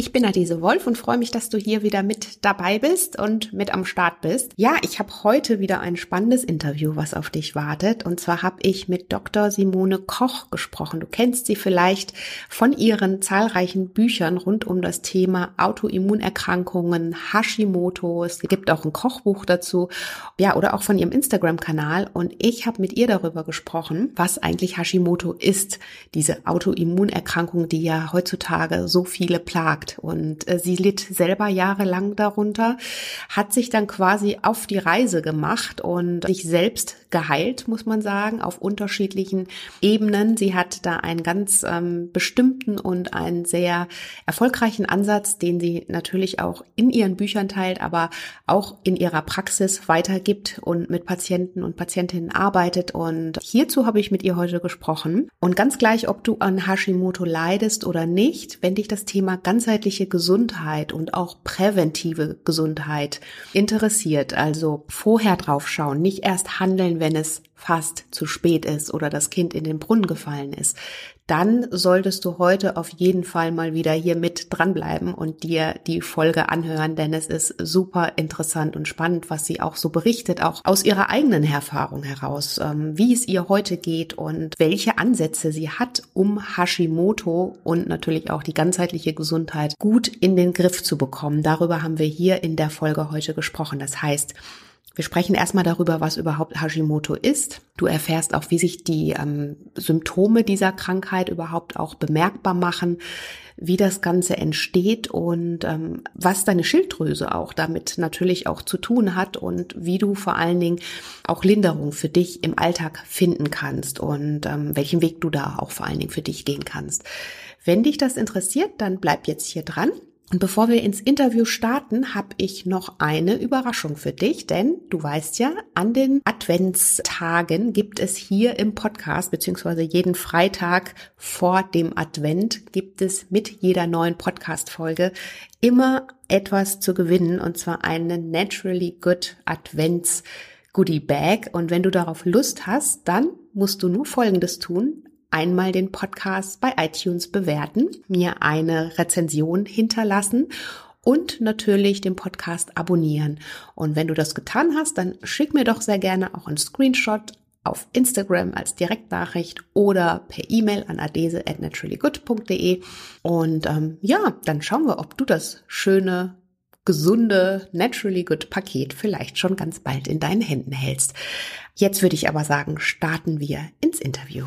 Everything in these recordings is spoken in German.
Ich bin Adese Wolf und freue mich, dass du hier wieder mit dabei bist und mit am Start bist. Ja, ich habe heute wieder ein spannendes Interview, was auf dich wartet. Und zwar habe ich mit Dr. Simone Koch gesprochen. Du kennst sie vielleicht von ihren zahlreichen Büchern rund um das Thema Autoimmunerkrankungen, Hashimoto. Es gibt auch ein Kochbuch dazu. Ja, oder auch von ihrem Instagram-Kanal. Und ich habe mit ihr darüber gesprochen, was eigentlich Hashimoto ist. Diese Autoimmunerkrankung, die ja heutzutage so viele plagt. Und äh, sie litt selber jahrelang darunter, hat sich dann quasi auf die Reise gemacht und sich selbst geheilt, muss man sagen, auf unterschiedlichen Ebenen. Sie hat da einen ganz ähm, bestimmten und einen sehr erfolgreichen Ansatz, den sie natürlich auch in ihren Büchern teilt, aber auch in ihrer Praxis weitergibt und mit Patienten und Patientinnen arbeitet. Und hierzu habe ich mit ihr heute gesprochen. Und ganz gleich, ob du an Hashimoto leidest oder nicht, wenn dich das Thema ganzheitliche Gesundheit und auch präventive Gesundheit interessiert, also vorher drauf schauen, nicht erst handeln, wenn es fast zu spät ist oder das Kind in den Brunnen gefallen ist, dann solltest du heute auf jeden Fall mal wieder hier mit dranbleiben und dir die Folge anhören, denn es ist super interessant und spannend, was sie auch so berichtet, auch aus ihrer eigenen Erfahrung heraus, ähm, wie es ihr heute geht und welche Ansätze sie hat, um Hashimoto und natürlich auch die ganzheitliche Gesundheit gut in den Griff zu bekommen. Darüber haben wir hier in der Folge heute gesprochen. Das heißt, wir sprechen erstmal darüber, was überhaupt Hashimoto ist. Du erfährst auch, wie sich die ähm, Symptome dieser Krankheit überhaupt auch bemerkbar machen, wie das Ganze entsteht und ähm, was deine Schilddrüse auch damit natürlich auch zu tun hat und wie du vor allen Dingen auch Linderung für dich im Alltag finden kannst und ähm, welchen Weg du da auch vor allen Dingen für dich gehen kannst. Wenn dich das interessiert, dann bleib jetzt hier dran. Und bevor wir ins Interview starten, habe ich noch eine Überraschung für dich, denn du weißt ja, an den Adventstagen gibt es hier im Podcast, beziehungsweise jeden Freitag vor dem Advent gibt es mit jeder neuen Podcast-Folge immer etwas zu gewinnen, und zwar einen Naturally Good Advents Goodie Bag. Und wenn du darauf Lust hast, dann musst du nur Folgendes tun einmal den Podcast bei iTunes bewerten, mir eine Rezension hinterlassen und natürlich den Podcast abonnieren. Und wenn du das getan hast, dann schick mir doch sehr gerne auch einen Screenshot auf Instagram als Direktnachricht oder per E-Mail an adese at naturallygood.de. Und ähm, ja, dann schauen wir, ob du das schöne, gesunde Naturally Good Paket vielleicht schon ganz bald in deinen Händen hältst. Jetzt würde ich aber sagen, starten wir ins Interview.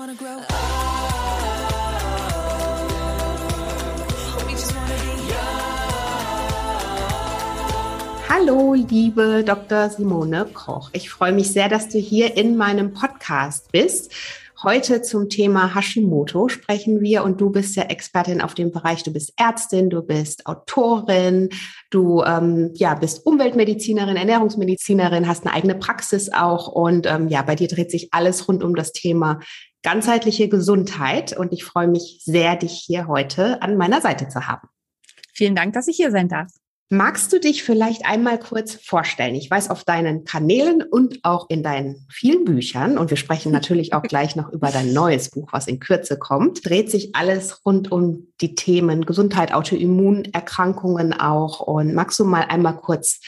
Wanna grow up. Hallo, liebe Dr. Simone Koch. Ich freue mich sehr, dass du hier in meinem Podcast bist. Heute zum Thema Hashimoto sprechen wir und du bist ja Expertin auf dem Bereich. Du bist Ärztin, du bist Autorin, du ähm, ja bist Umweltmedizinerin, Ernährungsmedizinerin, hast eine eigene Praxis auch und ähm, ja, bei dir dreht sich alles rund um das Thema ganzheitliche Gesundheit und ich freue mich sehr, dich hier heute an meiner Seite zu haben. Vielen Dank, dass ich hier sein darf. Magst du dich vielleicht einmal kurz vorstellen? Ich weiß auf deinen Kanälen und auch in deinen vielen Büchern, und wir sprechen natürlich auch gleich noch über dein neues Buch, was in Kürze kommt, dreht sich alles rund um die Themen Gesundheit, Autoimmunerkrankungen auch. Und magst du mal einmal kurz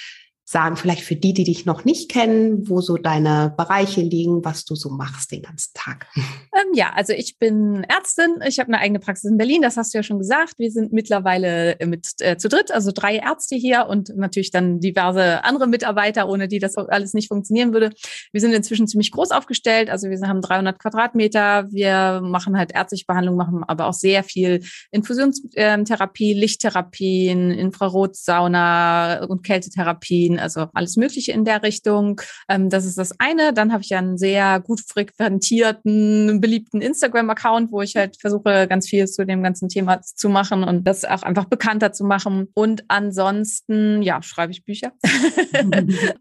sagen, vielleicht für die, die dich noch nicht kennen, wo so deine Bereiche liegen, was du so machst den ganzen Tag? Ähm, ja, also ich bin Ärztin. Ich habe eine eigene Praxis in Berlin, das hast du ja schon gesagt. Wir sind mittlerweile äh, mit äh, zu dritt, also drei Ärzte hier und natürlich dann diverse andere Mitarbeiter, ohne die das alles nicht funktionieren würde. Wir sind inzwischen ziemlich groß aufgestellt, also wir haben 300 Quadratmeter. Wir machen halt ärztliche Behandlung, machen aber auch sehr viel Infusionstherapie, Lichttherapien, Infrarotsauna und Kältetherapien also alles Mögliche in der Richtung. Ähm, das ist das eine. Dann habe ich ja einen sehr gut frequentierten, beliebten Instagram-Account, wo ich halt versuche, ganz viel zu dem ganzen Thema zu machen und das auch einfach bekannter zu machen. Und ansonsten, ja, schreibe ich Bücher.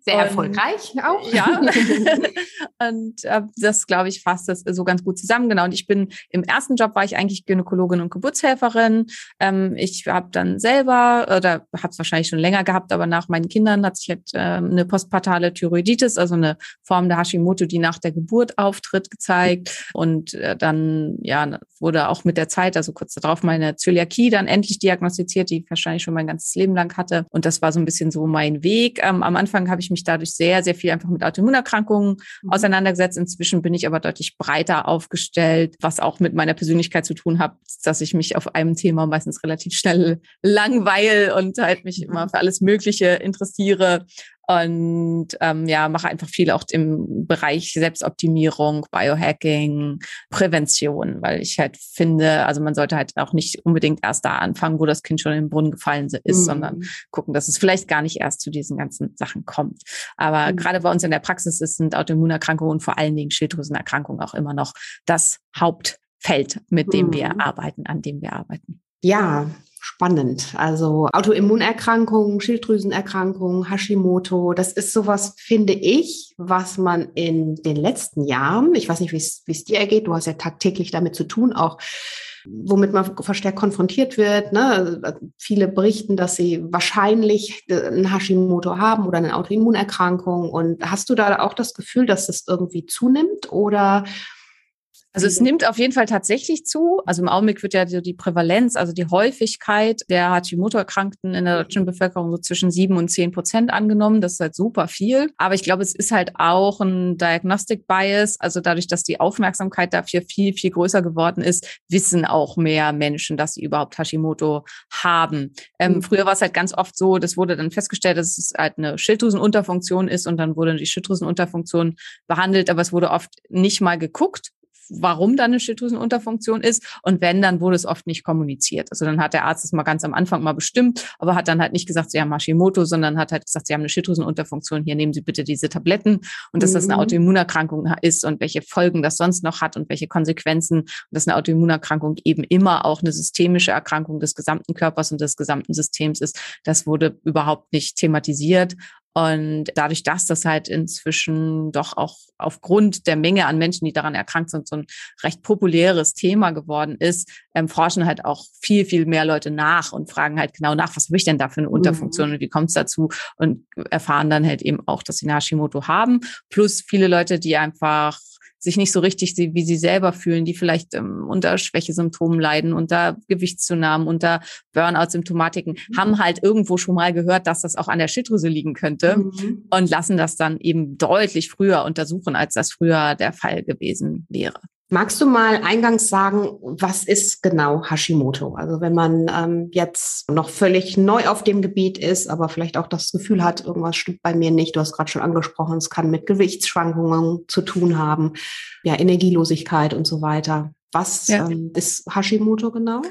Sehr erfolgreich auch. Ja. und äh, das, glaube ich, fasst das so ganz gut zusammen. Genau. Und ich bin im ersten Job war ich eigentlich Gynäkologin und Geburtshelferin. Ähm, ich habe dann selber oder habe es wahrscheinlich schon länger gehabt, aber nach meinen Kindern hat sich halt äh, eine postpartale Thyroiditis, also eine Form der Hashimoto, die nach der Geburt auftritt, gezeigt. Und äh, dann ja wurde auch mit der Zeit, also kurz darauf, meine Zöliakie dann endlich diagnostiziert, die ich wahrscheinlich schon mein ganzes Leben lang hatte. Und das war so ein bisschen so mein Weg. Ähm, am Anfang habe ich mich dadurch sehr, sehr viel einfach mit Autoimmunerkrankungen mhm. auseinandergesetzt. Inzwischen bin ich aber deutlich breiter aufgestellt, was auch mit meiner Persönlichkeit zu tun hat, dass ich mich auf einem Thema meistens relativ schnell langweil und halt mich immer für alles Mögliche interessiere und ähm, ja, mache einfach viel auch im Bereich Selbstoptimierung, Biohacking, Prävention, weil ich halt finde, also man sollte halt auch nicht unbedingt erst da anfangen, wo das Kind schon im Brunnen gefallen ist, mhm. sondern gucken, dass es vielleicht gar nicht erst zu diesen ganzen Sachen kommt. Aber mhm. gerade bei uns in der Praxis sind Autoimmunerkrankungen und vor allen Dingen Schilddrüsenerkrankungen auch immer noch das Hauptfeld, mit dem mhm. wir arbeiten, an dem wir arbeiten. Ja, spannend. Also Autoimmunerkrankungen, Schilddrüsenerkrankungen, Hashimoto, das ist sowas, finde ich, was man in den letzten Jahren, ich weiß nicht, wie es dir ergeht, du hast ja tagtäglich damit zu tun, auch womit man verstärkt konfrontiert wird. Ne? Viele berichten, dass sie wahrscheinlich ein Hashimoto haben oder eine Autoimmunerkrankung. Und hast du da auch das Gefühl, dass das irgendwie zunimmt oder also es nimmt auf jeden Fall tatsächlich zu. Also im Augenblick wird ja die Prävalenz, also die Häufigkeit der Hashimoto-Erkrankten in der deutschen Bevölkerung so zwischen sieben und zehn Prozent angenommen. Das ist halt super viel. Aber ich glaube, es ist halt auch ein Diagnostic Bias. Also dadurch, dass die Aufmerksamkeit dafür viel, viel größer geworden ist, wissen auch mehr Menschen, dass sie überhaupt Hashimoto haben. Ähm, mhm. Früher war es halt ganz oft so, das wurde dann festgestellt, dass es halt eine Schilddrüsenunterfunktion ist und dann wurde die Schilddrüsenunterfunktion behandelt, aber es wurde oft nicht mal geguckt, warum da eine Schilddrüsenunterfunktion ist. Und wenn, dann wurde es oft nicht kommuniziert. Also dann hat der Arzt es mal ganz am Anfang mal bestimmt, aber hat dann halt nicht gesagt, Sie haben Hashimoto, sondern hat halt gesagt, Sie haben eine Schilddrüsenunterfunktion. Hier nehmen Sie bitte diese Tabletten und dass mhm. das eine mhm. Autoimmunerkrankung ist und welche Folgen das sonst noch hat und welche Konsequenzen. Und dass eine Autoimmunerkrankung eben immer auch eine systemische Erkrankung des gesamten Körpers und des gesamten Systems ist. Das wurde überhaupt nicht thematisiert. Und dadurch, dass das halt inzwischen doch auch aufgrund der Menge an Menschen, die daran erkrankt sind, so ein recht populäres Thema geworden ist, ähm, forschen halt auch viel, viel mehr Leute nach und fragen halt genau nach, was habe ich denn da für eine Unterfunktion mhm. und wie kommt es dazu und erfahren dann halt eben auch, dass sie Hashimoto haben. Plus viele Leute, die einfach sich nicht so richtig wie sie selber fühlen, die vielleicht ähm, unter Schwächesymptomen leiden, unter Gewichtszunahmen, unter Burnout-Symptomatiken, mhm. haben halt irgendwo schon mal gehört, dass das auch an der Schilddrüse liegen könnte mhm. und lassen das dann eben deutlich früher untersuchen, als das früher der Fall gewesen wäre. Magst du mal eingangs sagen, was ist genau Hashimoto? Also wenn man ähm, jetzt noch völlig neu auf dem Gebiet ist, aber vielleicht auch das Gefühl hat, irgendwas stimmt bei mir nicht. Du hast gerade schon angesprochen, es kann mit Gewichtsschwankungen zu tun haben, ja, Energielosigkeit und so weiter. Was ja. ähm, ist Hashimoto genau?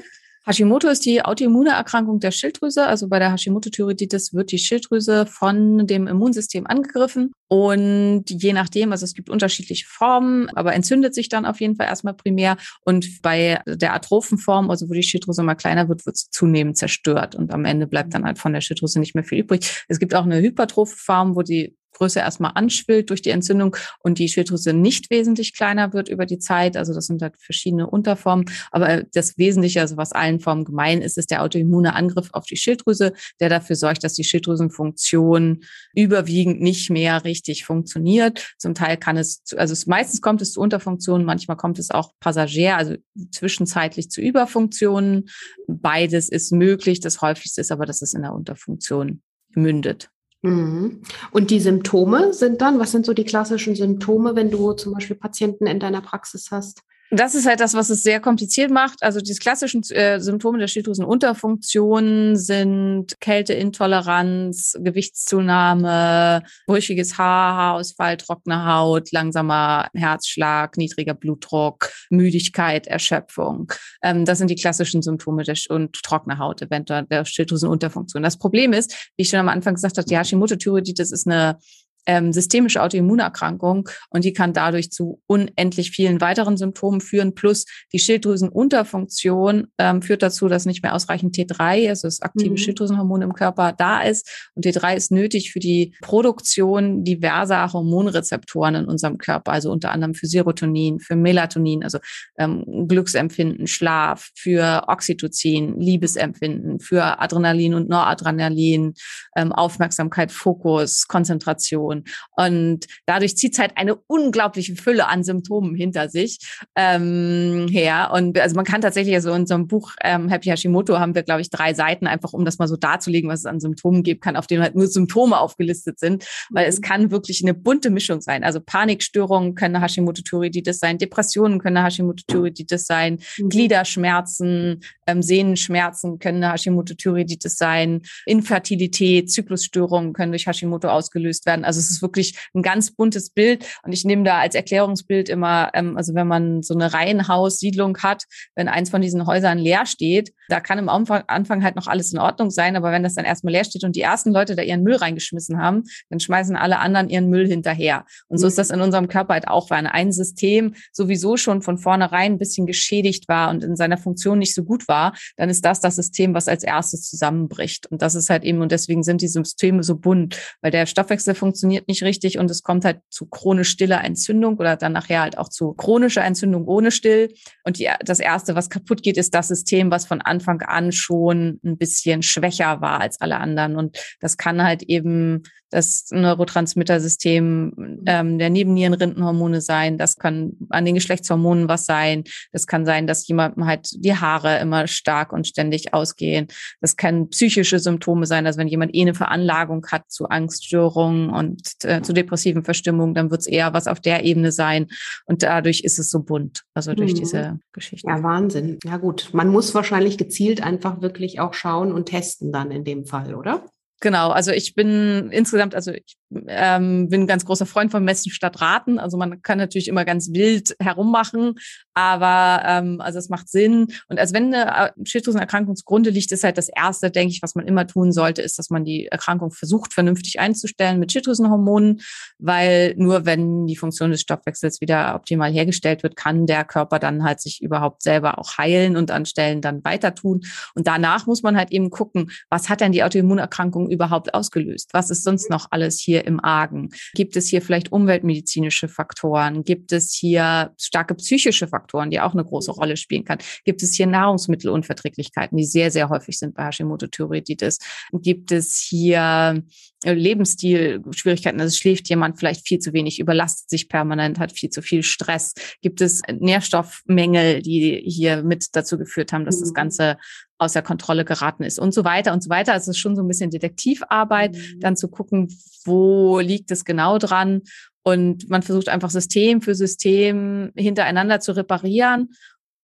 Hashimoto ist die Autoimmunerkrankung der Schilddrüse. Also bei der Hashimoto-Thyreoiditis wird die Schilddrüse von dem Immunsystem angegriffen. Und je nachdem, also es gibt unterschiedliche Formen, aber entzündet sich dann auf jeden Fall erstmal primär. Und bei der atrophen Form, also wo die Schilddrüse mal kleiner wird, wird es zunehmend zerstört. Und am Ende bleibt dann halt von der Schilddrüse nicht mehr viel übrig. Es gibt auch eine hypertrophe Form, wo die Größe erstmal anschwillt durch die Entzündung und die Schilddrüse nicht wesentlich kleiner wird über die Zeit. Also das sind halt verschiedene Unterformen. Aber das Wesentliche, also was allen Formen gemein ist, ist der autoimmune Angriff auf die Schilddrüse, der dafür sorgt, dass die Schilddrüsenfunktion überwiegend nicht mehr richtig funktioniert. Zum Teil kann es, also meistens kommt es zu Unterfunktionen, manchmal kommt es auch passagier, also zwischenzeitlich zu Überfunktionen. Beides ist möglich. Das häufigste ist aber, dass es in der Unterfunktion mündet. Mhm. Und die Symptome sind dann, was sind so die klassischen Symptome, wenn du zum Beispiel Patienten in deiner Praxis hast? Das ist halt das, was es sehr kompliziert macht. Also die klassischen äh, Symptome der Schilddrüsenunterfunktion sind Kälteintoleranz, Gewichtszunahme, brüchiges Haar, Haarausfall, trockene Haut, langsamer Herzschlag, niedriger Blutdruck, Müdigkeit, Erschöpfung. Ähm, das sind die klassischen Symptome der und trockene Haut, eventuell der Schilddrüsenunterfunktion. Das Problem ist, wie ich schon am Anfang gesagt habe, die Hashimoto-Thyreoiditis ist eine ähm, systemische Autoimmunerkrankung und die kann dadurch zu unendlich vielen weiteren Symptomen führen. Plus die Schilddrüsenunterfunktion ähm, führt dazu, dass nicht mehr ausreichend T3, also das aktive mhm. Schilddrüsenhormon im Körper, da ist. Und T3 ist nötig für die Produktion diverser Hormonrezeptoren in unserem Körper, also unter anderem für Serotonin, für Melatonin, also ähm, Glücksempfinden, Schlaf, für Oxytocin, Liebesempfinden, für Adrenalin und Noradrenalin, ähm, Aufmerksamkeit, Fokus, Konzentration. Depression. Und dadurch zieht es halt eine unglaubliche Fülle an Symptomen hinter sich ähm, her. Und also man kann tatsächlich, also in so einem Buch ähm, Happy Hashimoto haben wir, glaube ich, drei Seiten, einfach um das mal so darzulegen, was es an Symptomen gibt kann, auf denen halt nur Symptome aufgelistet sind, weil mhm. es kann wirklich eine bunte Mischung sein. Also Panikstörungen können eine Hashimoto-Thyreoiditis sein, Depressionen können eine Hashimoto-Thyreoiditis sein, mhm. Gliederschmerzen, ähm, Sehnenschmerzen können eine Hashimoto-Thyreoiditis sein, Infertilität, Zyklusstörungen können durch Hashimoto ausgelöst werden. Also es ist wirklich ein ganz buntes Bild. Und ich nehme da als Erklärungsbild immer, ähm, also wenn man so eine Reihenhaussiedlung hat, wenn eins von diesen Häusern leer steht, da kann im Anfang halt noch alles in Ordnung sein, aber wenn das dann erstmal leer steht und die ersten Leute da ihren Müll reingeschmissen haben, dann schmeißen alle anderen ihren Müll hinterher. Und so ist das in unserem Körper halt auch, weil ein System sowieso schon von vornherein ein bisschen geschädigt war und in seiner Funktion nicht so gut war, dann ist das das System, was als erstes zusammenbricht. Und das ist halt eben, und deswegen sind die Systeme so bunt, weil der Stoffwechsel funktioniert nicht richtig und es kommt halt zu chronisch stiller Entzündung oder dann nachher halt auch zu chronischer Entzündung ohne Still. Und die, das erste, was kaputt geht, ist das System, was von Anfang an schon ein bisschen schwächer war als alle anderen. Und das kann halt eben das Neurotransmittersystem ähm, der Nebennierenrindenhormone sein. Das kann an den Geschlechtshormonen was sein. Das kann sein, dass jemandem halt die Haare immer stark und ständig ausgehen. Das können psychische Symptome sein. Also wenn jemand eh eine Veranlagung hat zu Angststörungen und äh, zu depressiven Verstimmungen, dann wird es eher was auf der Ebene sein. Und dadurch ist es so bunt. Also durch mhm. diese Geschichte. Ja, Wahnsinn. Ja gut. Man muss wahrscheinlich gezielt einfach wirklich auch schauen und testen dann in dem Fall, oder? Genau, also ich bin insgesamt, also ich ähm, bin ein ganz großer Freund von Messen statt Raten. Also man kann natürlich immer ganz wild herummachen, aber ähm, also es macht Sinn. Und als wenn eine äh, Schilddrüsenerkrankung zugrunde liegt, ist halt das Erste, denke ich, was man immer tun sollte, ist, dass man die Erkrankung versucht, vernünftig einzustellen mit Schilddrüsenhormonen, weil nur wenn die Funktion des Stoffwechsels wieder optimal hergestellt wird, kann der Körper dann halt sich überhaupt selber auch heilen und an Stellen dann weiter tun. Und danach muss man halt eben gucken, was hat denn die Autoimmunerkrankung überhaupt ausgelöst? Was ist sonst noch alles hier im Argen? Gibt es hier vielleicht umweltmedizinische Faktoren? Gibt es hier starke psychische Faktoren, die auch eine große Rolle spielen kann? Gibt es hier Nahrungsmittelunverträglichkeiten, die sehr, sehr häufig sind bei Hashimoto-Thyreoiditis? Gibt es hier äh, Lebensstil-Schwierigkeiten? Also schläft jemand vielleicht viel zu wenig, überlastet sich permanent, hat viel zu viel Stress? Gibt es Nährstoffmängel, die hier mit dazu geführt haben, dass das mhm. Ganze außer Kontrolle geraten ist und so weiter und so weiter. Also es ist schon so ein bisschen Detektivarbeit, mhm. dann zu gucken, wo liegt es genau dran. Und man versucht einfach System für System hintereinander zu reparieren,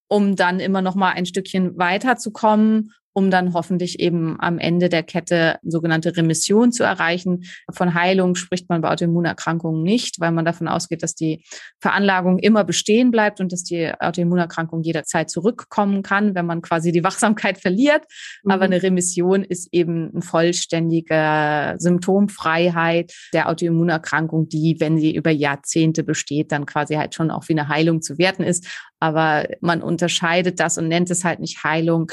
um dann immer noch mal ein Stückchen weiterzukommen um dann hoffentlich eben am Ende der Kette sogenannte Remission zu erreichen. Von Heilung spricht man bei Autoimmunerkrankungen nicht, weil man davon ausgeht, dass die Veranlagung immer bestehen bleibt und dass die Autoimmunerkrankung jederzeit zurückkommen kann, wenn man quasi die Wachsamkeit verliert. Mhm. Aber eine Remission ist eben eine vollständige Symptomfreiheit der Autoimmunerkrankung, die, wenn sie über Jahrzehnte besteht, dann quasi halt schon auch wie eine Heilung zu werten ist. Aber man unterscheidet das und nennt es halt nicht Heilung,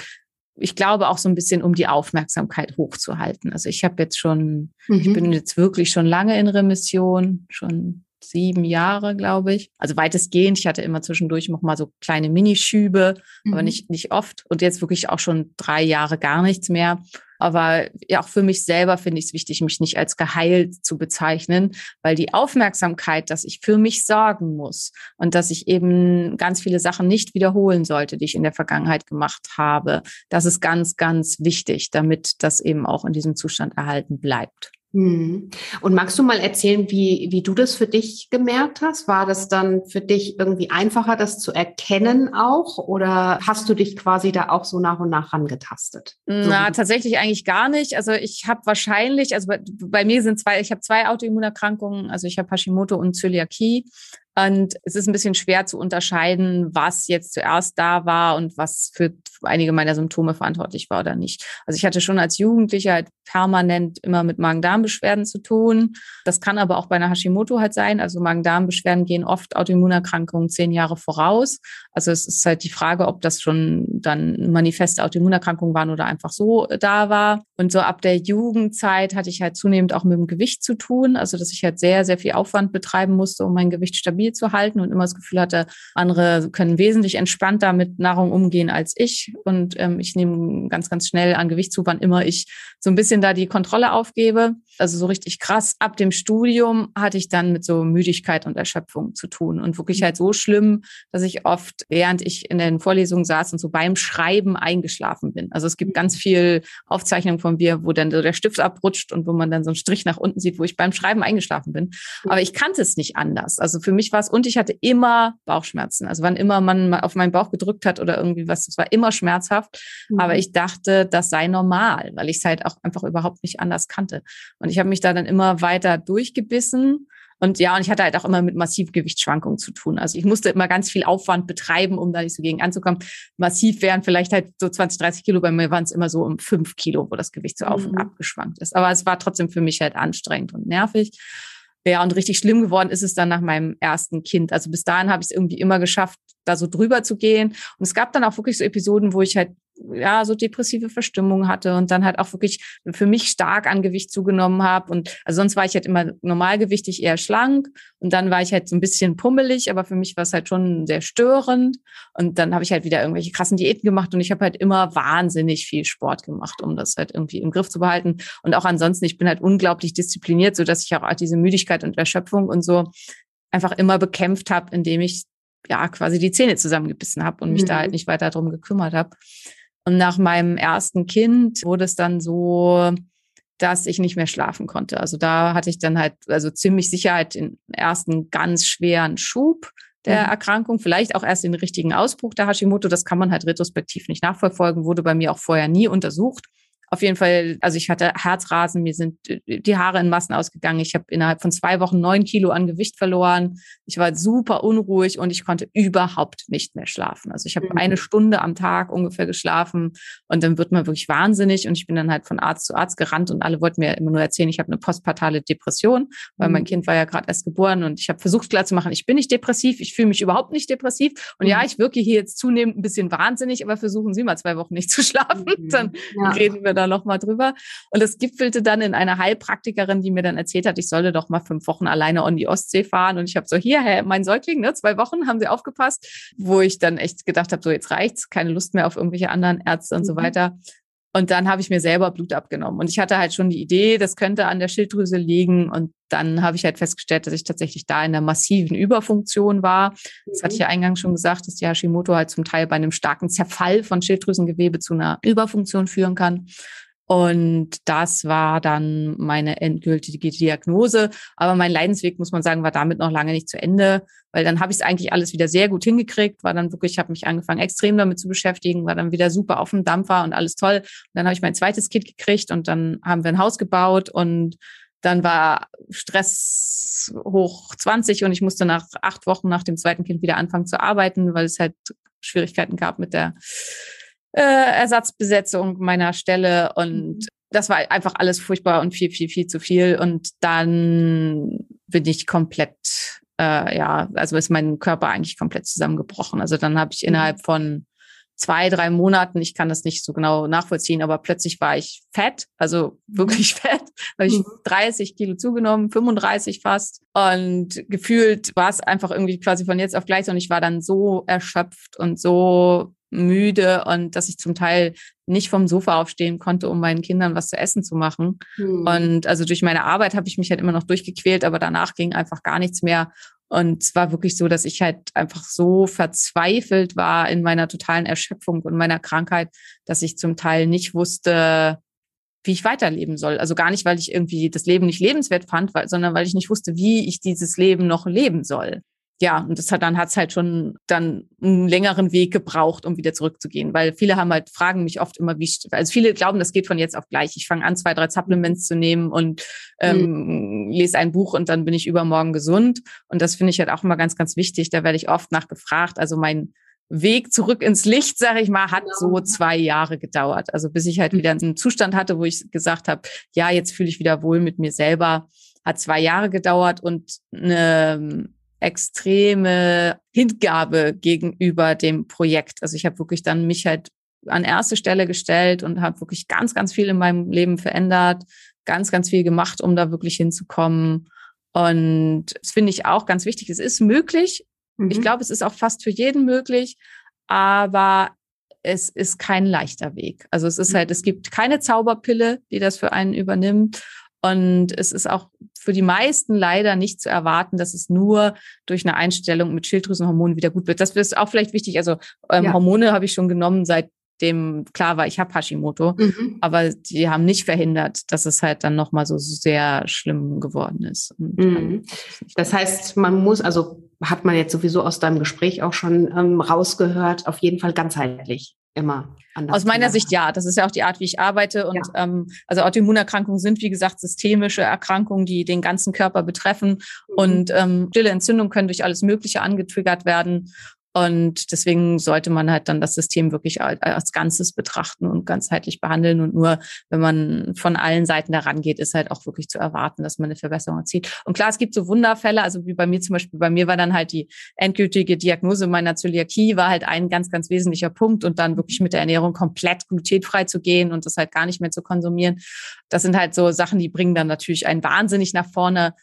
ich glaube auch so ein bisschen, um die Aufmerksamkeit hochzuhalten. Also ich habe jetzt schon, mhm. ich bin jetzt wirklich schon lange in Remission, schon sieben Jahre, glaube ich. Also weitestgehend. Ich hatte immer zwischendurch noch mal so kleine Minischübe, mhm. aber nicht, nicht oft. Und jetzt wirklich auch schon drei Jahre gar nichts mehr. Aber ja, auch für mich selber finde ich es wichtig, mich nicht als geheilt zu bezeichnen, weil die Aufmerksamkeit, dass ich für mich sorgen muss und dass ich eben ganz viele Sachen nicht wiederholen sollte, die ich in der Vergangenheit gemacht habe, das ist ganz, ganz wichtig, damit das eben auch in diesem Zustand erhalten bleibt. Hm. Und magst du mal erzählen, wie, wie du das für dich gemerkt hast? War das dann für dich irgendwie einfacher, das zu erkennen auch? Oder hast du dich quasi da auch so nach und nach rangetastet? Na, tatsächlich eigentlich gar nicht. Also ich habe wahrscheinlich, also bei, bei mir sind zwei, ich habe zwei Autoimmunerkrankungen, also ich habe Hashimoto und Zöliakie. Und es ist ein bisschen schwer zu unterscheiden, was jetzt zuerst da war und was für einige meiner Symptome verantwortlich war oder nicht. Also ich hatte schon als Jugendlicher halt permanent immer mit Magen-Darm-Beschwerden zu tun. Das kann aber auch bei einer Hashimoto halt sein. Also Magen-Darm-Beschwerden gehen oft Autoimmunerkrankungen zehn Jahre voraus. Also es ist halt die Frage, ob das schon dann manifeste Autoimmunerkrankungen waren oder einfach so da war. Und so ab der Jugendzeit hatte ich halt zunehmend auch mit dem Gewicht zu tun. Also dass ich halt sehr, sehr viel Aufwand betreiben musste, um mein Gewicht stabil zu halten und immer das Gefühl hatte, andere können wesentlich entspannter mit Nahrung umgehen als ich. Und ähm, ich nehme ganz, ganz schnell an Gewicht zu, wann immer ich so ein bisschen da die Kontrolle aufgebe. Also so richtig krass. Ab dem Studium hatte ich dann mit so Müdigkeit und Erschöpfung zu tun und wirklich halt so schlimm, dass ich oft, während ich in den Vorlesungen saß und so beim Schreiben eingeschlafen bin. Also es gibt ganz viel Aufzeichnungen von mir, wo dann so der Stift abrutscht und wo man dann so einen Strich nach unten sieht, wo ich beim Schreiben eingeschlafen bin. Aber ich kannte es nicht anders. Also für mich war es und ich hatte immer Bauchschmerzen. Also wann immer man auf meinen Bauch gedrückt hat oder irgendwie was, es war immer schmerzhaft. Mhm. Aber ich dachte, das sei normal, weil ich es halt auch einfach überhaupt nicht anders kannte. Und ich habe mich da dann immer weiter durchgebissen. Und ja, und ich hatte halt auch immer mit massiven Gewichtsschwankungen zu tun. Also ich musste immer ganz viel Aufwand betreiben, um da nicht so gegen anzukommen. Massiv wären vielleicht halt so 20, 30 Kilo. Bei mir waren es immer so um fünf Kilo, wo das Gewicht so mhm. auf und mhm. ab geschwankt ist. Aber es war trotzdem für mich halt anstrengend und nervig. Ja, und richtig schlimm geworden ist es dann nach meinem ersten Kind. Also bis dahin habe ich es irgendwie immer geschafft, da so drüber zu gehen. Und es gab dann auch wirklich so Episoden, wo ich halt ja, so depressive Verstimmung hatte und dann halt auch wirklich für mich stark an Gewicht zugenommen habe. Und also sonst war ich halt immer normalgewichtig, eher schlank. Und dann war ich halt so ein bisschen pummelig, aber für mich war es halt schon sehr störend. Und dann habe ich halt wieder irgendwelche krassen Diäten gemacht und ich habe halt immer wahnsinnig viel Sport gemacht, um das halt irgendwie im Griff zu behalten. Und auch ansonsten, ich bin halt unglaublich diszipliniert, so dass ich auch diese Müdigkeit und Erschöpfung und so einfach immer bekämpft habe, indem ich ja quasi die Zähne zusammengebissen habe und mich mhm. da halt nicht weiter drum gekümmert habe. Und nach meinem ersten Kind wurde es dann so, dass ich nicht mehr schlafen konnte. Also da hatte ich dann halt also ziemlich Sicherheit den ersten ganz schweren Schub der mhm. Erkrankung, vielleicht auch erst den richtigen Ausbruch der Hashimoto. Das kann man halt retrospektiv nicht nachverfolgen, wurde bei mir auch vorher nie untersucht auf jeden Fall, also ich hatte Herzrasen, mir sind die Haare in Massen ausgegangen. Ich habe innerhalb von zwei Wochen neun Kilo an Gewicht verloren. Ich war super unruhig und ich konnte überhaupt nicht mehr schlafen. Also ich habe mhm. eine Stunde am Tag ungefähr geschlafen und dann wird man wirklich wahnsinnig und ich bin dann halt von Arzt zu Arzt gerannt und alle wollten mir immer nur erzählen, ich habe eine postpartale Depression, weil mhm. mein Kind war ja gerade erst geboren und ich habe versucht klarzumachen, ich bin nicht depressiv, ich fühle mich überhaupt nicht depressiv und mhm. ja, ich wirke hier jetzt zunehmend ein bisschen wahnsinnig, aber versuchen Sie mal zwei Wochen nicht zu schlafen, mhm. dann ja. reden wir da noch mal drüber. Und das gipfelte dann in einer Heilpraktikerin, die mir dann erzählt hat, ich solle doch mal fünf Wochen alleine on die Ostsee fahren. Und ich habe so, hier, Herr, mein Säugling, ne, zwei Wochen, haben Sie aufgepasst? Wo ich dann echt gedacht habe, so jetzt reicht's, keine Lust mehr auf irgendwelche anderen Ärzte und mhm. so weiter. Und dann habe ich mir selber Blut abgenommen. Und ich hatte halt schon die Idee, das könnte an der Schilddrüse liegen. Und dann habe ich halt festgestellt, dass ich tatsächlich da in einer massiven Überfunktion war. Das hatte ich ja eingangs schon gesagt, dass die Hashimoto halt zum Teil bei einem starken Zerfall von Schilddrüsengewebe zu einer Überfunktion führen kann. Und das war dann meine endgültige Diagnose. Aber mein Leidensweg, muss man sagen, war damit noch lange nicht zu Ende, weil dann habe ich es eigentlich alles wieder sehr gut hingekriegt, war dann wirklich, habe mich angefangen, extrem damit zu beschäftigen, war dann wieder super auf dem Dampfer und alles toll. Und dann habe ich mein zweites Kind gekriegt und dann haben wir ein Haus gebaut und dann war Stress hoch 20 und ich musste nach acht Wochen nach dem zweiten Kind wieder anfangen zu arbeiten, weil es halt Schwierigkeiten gab mit der äh, Ersatzbesetzung meiner Stelle und mhm. das war einfach alles furchtbar und viel, viel, viel zu viel. Und dann bin ich komplett, äh, ja, also ist mein Körper eigentlich komplett zusammengebrochen. Also dann habe ich mhm. innerhalb von zwei, drei Monaten, ich kann das nicht so genau nachvollziehen, aber plötzlich war ich fett, also wirklich fett, habe ich 30 mhm. Kilo zugenommen, 35 fast und gefühlt war es einfach irgendwie quasi von jetzt auf gleich und ich war dann so erschöpft und so müde und dass ich zum Teil nicht vom Sofa aufstehen konnte, um meinen Kindern was zu essen zu machen. Mhm. Und also durch meine Arbeit habe ich mich halt immer noch durchgequält, aber danach ging einfach gar nichts mehr. Und es war wirklich so, dass ich halt einfach so verzweifelt war in meiner totalen Erschöpfung und meiner Krankheit, dass ich zum Teil nicht wusste, wie ich weiterleben soll. Also gar nicht, weil ich irgendwie das Leben nicht lebenswert fand, weil, sondern weil ich nicht wusste, wie ich dieses Leben noch leben soll. Ja, und das hat dann hat's halt schon dann einen längeren Weg gebraucht, um wieder zurückzugehen, weil viele haben halt fragen mich oft immer, wie also viele glauben, das geht von jetzt auf gleich. Ich fange an, zwei, drei Supplements zu nehmen und ähm, mhm. lese ein Buch und dann bin ich übermorgen gesund. Und das finde ich halt auch immer ganz, ganz wichtig. Da werde ich oft nachgefragt. Also mein Weg zurück ins Licht, sage ich mal, hat so zwei Jahre gedauert. Also bis ich halt wieder einen Zustand hatte, wo ich gesagt habe, ja, jetzt fühle ich wieder wohl mit mir selber. Hat zwei Jahre gedauert und eine extreme Hingabe gegenüber dem Projekt. Also ich habe wirklich dann mich halt an erste Stelle gestellt und habe wirklich ganz, ganz viel in meinem Leben verändert, ganz, ganz viel gemacht, um da wirklich hinzukommen. Und das finde ich auch ganz wichtig. Es ist möglich, Mhm. Ich glaube, es ist auch fast für jeden möglich, aber es ist kein leichter Weg. Also es ist halt, es gibt keine Zauberpille, die das für einen übernimmt. Und es ist auch für die meisten leider nicht zu erwarten, dass es nur durch eine Einstellung mit Schilddrüsenhormonen wieder gut wird. Das ist auch vielleicht wichtig. Also ähm, ja. Hormone habe ich schon genommen, seitdem klar war, ich habe Hashimoto, mhm. aber die haben nicht verhindert, dass es halt dann nochmal so sehr schlimm geworden ist. Mhm. Das heißt, man muss, also hat man jetzt sowieso aus deinem Gespräch auch schon ähm, rausgehört, auf jeden Fall ganzheitlich immer anders. Aus meiner Sicht ja. Das ist ja auch die Art, wie ich arbeite. Und ja. ähm, also Autoimmunerkrankungen sind, wie gesagt, systemische Erkrankungen, die den ganzen Körper betreffen. Mhm. Und ähm, stille Entzündungen können durch alles Mögliche angetriggert werden. Und deswegen sollte man halt dann das System wirklich als Ganzes betrachten und ganzheitlich behandeln. Und nur wenn man von allen Seiten daran geht, ist halt auch wirklich zu erwarten, dass man eine Verbesserung erzielt. Und klar, es gibt so Wunderfälle, also wie bei mir zum Beispiel, bei mir war dann halt die endgültige Diagnose meiner Zöliakie, war halt ein ganz, ganz wesentlicher Punkt und dann wirklich mit der Ernährung komplett glutenfrei zu gehen und das halt gar nicht mehr zu konsumieren. Das sind halt so Sachen, die bringen dann natürlich einen wahnsinnig nach vorne,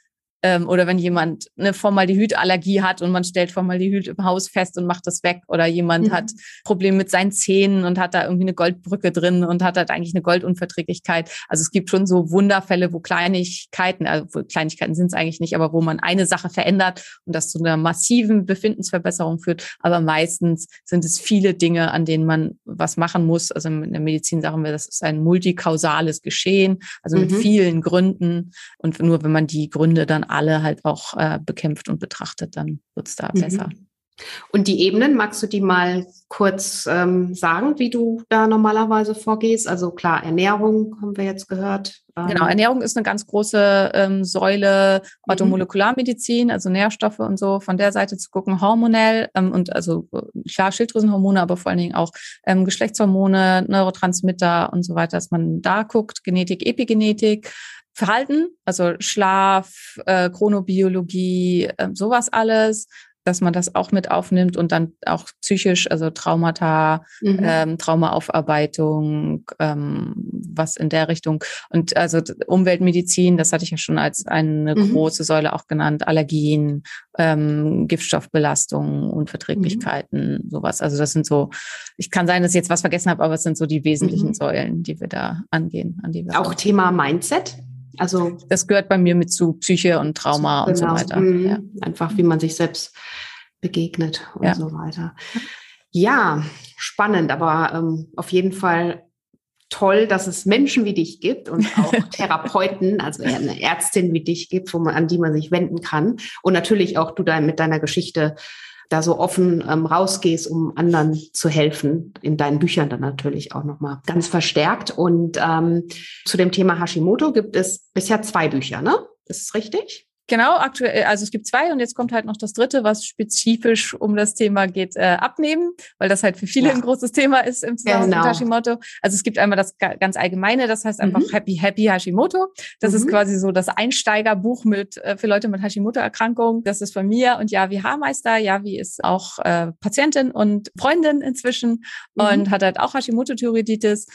ähm, oder wenn jemand eine Formaldehydallergie hat und man stellt Formaldehyd im Haus fest und macht das weg. Oder jemand mhm. hat Probleme mit seinen Zähnen und hat da irgendwie eine Goldbrücke drin und hat halt eigentlich eine Goldunverträglichkeit. Also es gibt schon so Wunderfälle, wo Kleinigkeiten, also Kleinigkeiten sind es eigentlich nicht, aber wo man eine Sache verändert und das zu einer massiven Befindensverbesserung führt. Aber meistens sind es viele Dinge, an denen man was machen muss. Also in der Medizin sagen wir, das ist ein multikausales Geschehen, also mit mhm. vielen Gründen. Und nur wenn man die Gründe dann alle halt auch äh, bekämpft und betrachtet, dann wird es da mhm. besser. Und die Ebenen, magst du die mal kurz ähm, sagen, wie du da normalerweise vorgehst? Also klar, Ernährung haben wir jetzt gehört. Ähm genau, Ernährung ist eine ganz große ähm, Säule, mhm. Orthomolekularmedizin, also Nährstoffe und so, von der Seite zu gucken, hormonell ähm, und also klar Schilddrüsenhormone, aber vor allen Dingen auch ähm, Geschlechtshormone, Neurotransmitter und so weiter, dass man da guckt, Genetik, Epigenetik, Verhalten, also Schlaf, äh, Chronobiologie, äh, sowas alles, dass man das auch mit aufnimmt und dann auch psychisch, also Traumata, mhm. ähm, Traumaaufarbeitung, ähm, was in der Richtung. Und also Umweltmedizin, das hatte ich ja schon als eine mhm. große Säule auch genannt, Allergien, ähm, Giftstoffbelastung, Unverträglichkeiten, mhm. sowas. Also das sind so, ich kann sein, dass ich jetzt was vergessen habe, aber es sind so die wesentlichen mhm. Säulen, die wir da angehen. An die wir auch Thema Mindset? Also das gehört bei mir mit zu Psyche und Trauma genau. und so genau. weiter. Mhm. Ja. Einfach, wie man sich selbst begegnet und ja. so weiter. Ja, spannend, aber ähm, auf jeden Fall toll, dass es Menschen wie dich gibt und auch Therapeuten, also eine Ärztin wie dich gibt, wo man, an die man sich wenden kann. Und natürlich auch du da mit deiner Geschichte da so offen ähm, rausgehst, um anderen zu helfen, in deinen Büchern dann natürlich auch nochmal ganz verstärkt. Und ähm, zu dem Thema Hashimoto gibt es bisher zwei Bücher, ne? Ist es richtig? Genau, aktuell, also es gibt zwei und jetzt kommt halt noch das dritte, was spezifisch um das Thema geht, äh, abnehmen, weil das halt für viele ja. ein großes Thema ist im Zusammenhang genau. mit Hashimoto. Also es gibt einmal das ganz allgemeine, das heißt einfach mhm. Happy Happy Hashimoto. Das mhm. ist quasi so das Einsteigerbuch mit äh, für Leute mit Hashimoto-Erkrankung. Das ist von mir und Javi Haarmeister. Javi ist auch äh, Patientin und Freundin inzwischen mhm. und hat halt auch Hashimoto-Thyreoiditis.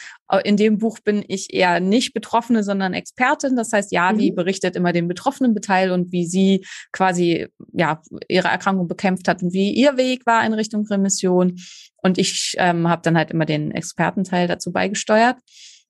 In dem Buch bin ich eher nicht Betroffene, sondern Expertin. Das heißt, Javi mhm. berichtet immer den Betroffenen Beteil wie sie quasi ja ihre Erkrankung bekämpft hat und wie ihr Weg war in Richtung Remission. Und ich ähm, habe dann halt immer den Expertenteil dazu beigesteuert.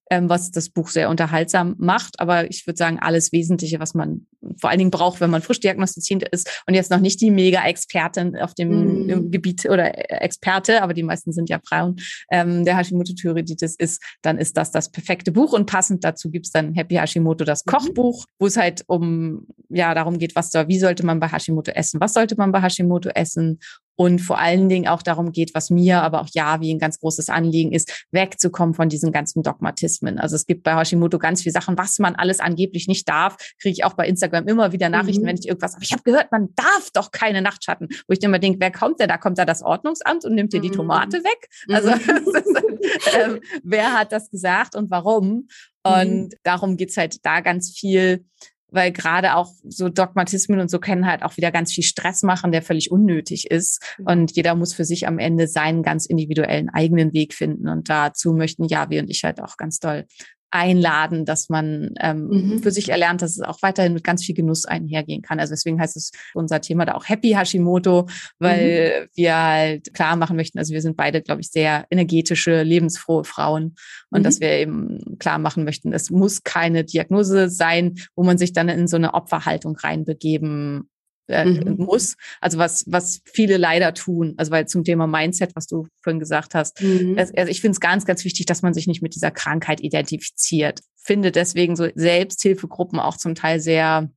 Ähm, was das Buch sehr unterhaltsam macht. Aber ich würde sagen, alles Wesentliche, was man vor allen Dingen braucht, wenn man frisch diagnostizierend ist und jetzt noch nicht die Mega-Expertin auf dem mhm. Gebiet oder Experte, aber die meisten sind ja Frauen, ähm, der Hashimoto-Thyreoiditis ist, dann ist das das perfekte Buch und passend dazu gibt's dann Happy Hashimoto, das mhm. Kochbuch, wo es halt um, ja, darum geht, was da, wie sollte man bei Hashimoto essen, was sollte man bei Hashimoto essen und vor allen Dingen auch darum geht, was mir, aber auch ja, wie ein ganz großes Anliegen ist, wegzukommen von diesen ganzen Dogmatismen. Also es gibt bei Hashimoto ganz viele Sachen, was man alles angeblich nicht darf. Kriege ich auch bei Instagram immer wieder Nachrichten, mhm. wenn ich irgendwas, aber ich habe gehört, man darf doch keine Nachtschatten. Wo ich immer denke, wer kommt denn? Da kommt da das Ordnungsamt und nimmt dir die mhm. Tomate weg. Also mhm. äh, wer hat das gesagt und warum? Und mhm. darum geht's halt da ganz viel weil gerade auch so Dogmatismen und so können halt auch wieder ganz viel Stress machen, der völlig unnötig ist. Mhm. Und jeder muss für sich am Ende seinen ganz individuellen eigenen Weg finden. Und dazu möchten Javi und ich halt auch ganz doll einladen, dass man ähm, mhm. für sich erlernt, dass es auch weiterhin mit ganz viel Genuss einhergehen kann. Also deswegen heißt es unser Thema da auch Happy Hashimoto, weil mhm. wir halt klar machen möchten, also wir sind beide, glaube ich, sehr energetische, lebensfrohe Frauen und mhm. dass wir eben klar machen möchten, es muss keine Diagnose sein, wo man sich dann in so eine Opferhaltung reinbegeben äh, mhm. muss. Also was, was viele leider tun. Also weil zum Thema Mindset, was du vorhin gesagt hast, mhm. also ich finde es ganz, ganz wichtig, dass man sich nicht mit dieser Krankheit identifiziert. Finde deswegen so Selbsthilfegruppen auch zum Teil sehr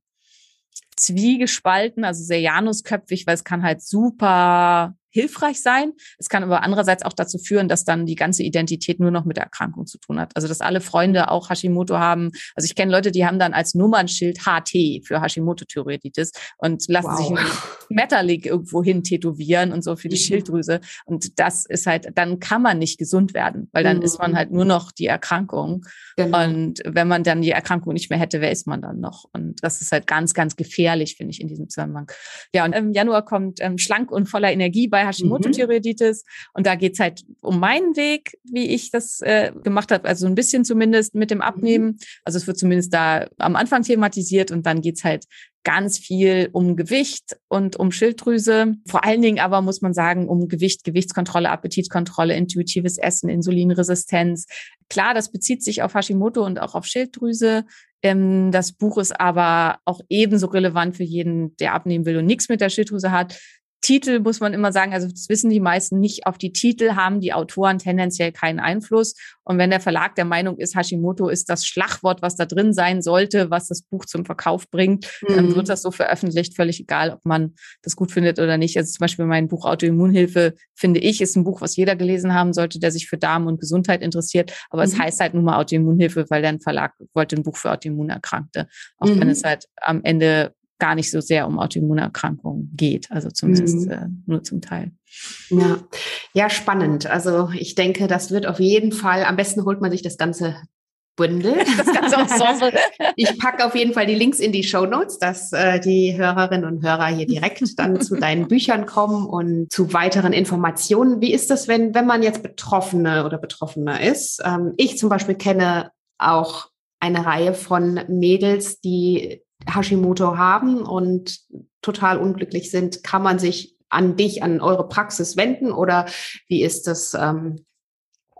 zwiegespalten, also sehr janusköpfig, weil es kann halt super hilfreich sein. Es kann aber andererseits auch dazu führen, dass dann die ganze Identität nur noch mit der Erkrankung zu tun hat. Also dass alle Freunde auch Hashimoto haben. Also ich kenne Leute, die haben dann als Nummernschild HT für Hashimoto-Thyreoiditis und lassen wow. sich ein Metallic irgendwo hin tätowieren und so für die mhm. Schilddrüse. Und das ist halt, dann kann man nicht gesund werden, weil dann mhm. ist man halt nur noch die Erkrankung. Genau. Und wenn man dann die Erkrankung nicht mehr hätte, wer ist man dann noch? Und das ist halt ganz, ganz gefährlich, finde ich, in diesem Zusammenhang. Ja, und im Januar kommt ähm, schlank und voller Energie bei Hashimoto-Thyreoiditis. Mhm. Und da geht's halt um meinen Weg, wie ich das äh, gemacht habe. Also ein bisschen zumindest mit dem mhm. Abnehmen. Also es wird zumindest da am Anfang thematisiert und dann geht's halt ganz viel um Gewicht und um Schilddrüse. Vor allen Dingen aber muss man sagen, um Gewicht, Gewichtskontrolle, Appetitkontrolle, intuitives Essen, Insulinresistenz. Klar, das bezieht sich auf Hashimoto und auch auf Schilddrüse. Ähm, das Buch ist aber auch ebenso relevant für jeden, der abnehmen will und nichts mit der Schilddrüse hat. Titel muss man immer sagen, also das wissen die meisten nicht, auf die Titel haben die Autoren tendenziell keinen Einfluss. Und wenn der Verlag der Meinung ist, Hashimoto ist das Schlagwort, was da drin sein sollte, was das Buch zum Verkauf bringt, mhm. dann wird das so veröffentlicht, völlig egal, ob man das gut findet oder nicht. Also zum Beispiel mein Buch Autoimmunhilfe, finde ich, ist ein Buch, was jeder gelesen haben sollte, der sich für Darm und Gesundheit interessiert. Aber mhm. es heißt halt nun mal Autoimmunhilfe, weil der Verlag wollte ein Buch für Autoimmunerkrankte. Auch mhm. wenn es halt am Ende gar nicht so sehr um Autoimmunerkrankungen geht, also zumindest mhm. äh, nur zum Teil. Ja. ja, spannend. Also ich denke, das wird auf jeden Fall, am besten holt man sich das ganze Bündel. Das ganze Ensemble. ich packe auf jeden Fall die Links in die Show Notes, dass äh, die Hörerinnen und Hörer hier direkt dann zu deinen Büchern kommen und zu weiteren Informationen. Wie ist das, wenn, wenn man jetzt Betroffene oder Betroffener ist? Ähm, ich zum Beispiel kenne auch eine Reihe von Mädels, die Hashimoto haben und total unglücklich sind, kann man sich an dich, an eure Praxis wenden oder wie ist das? Ähm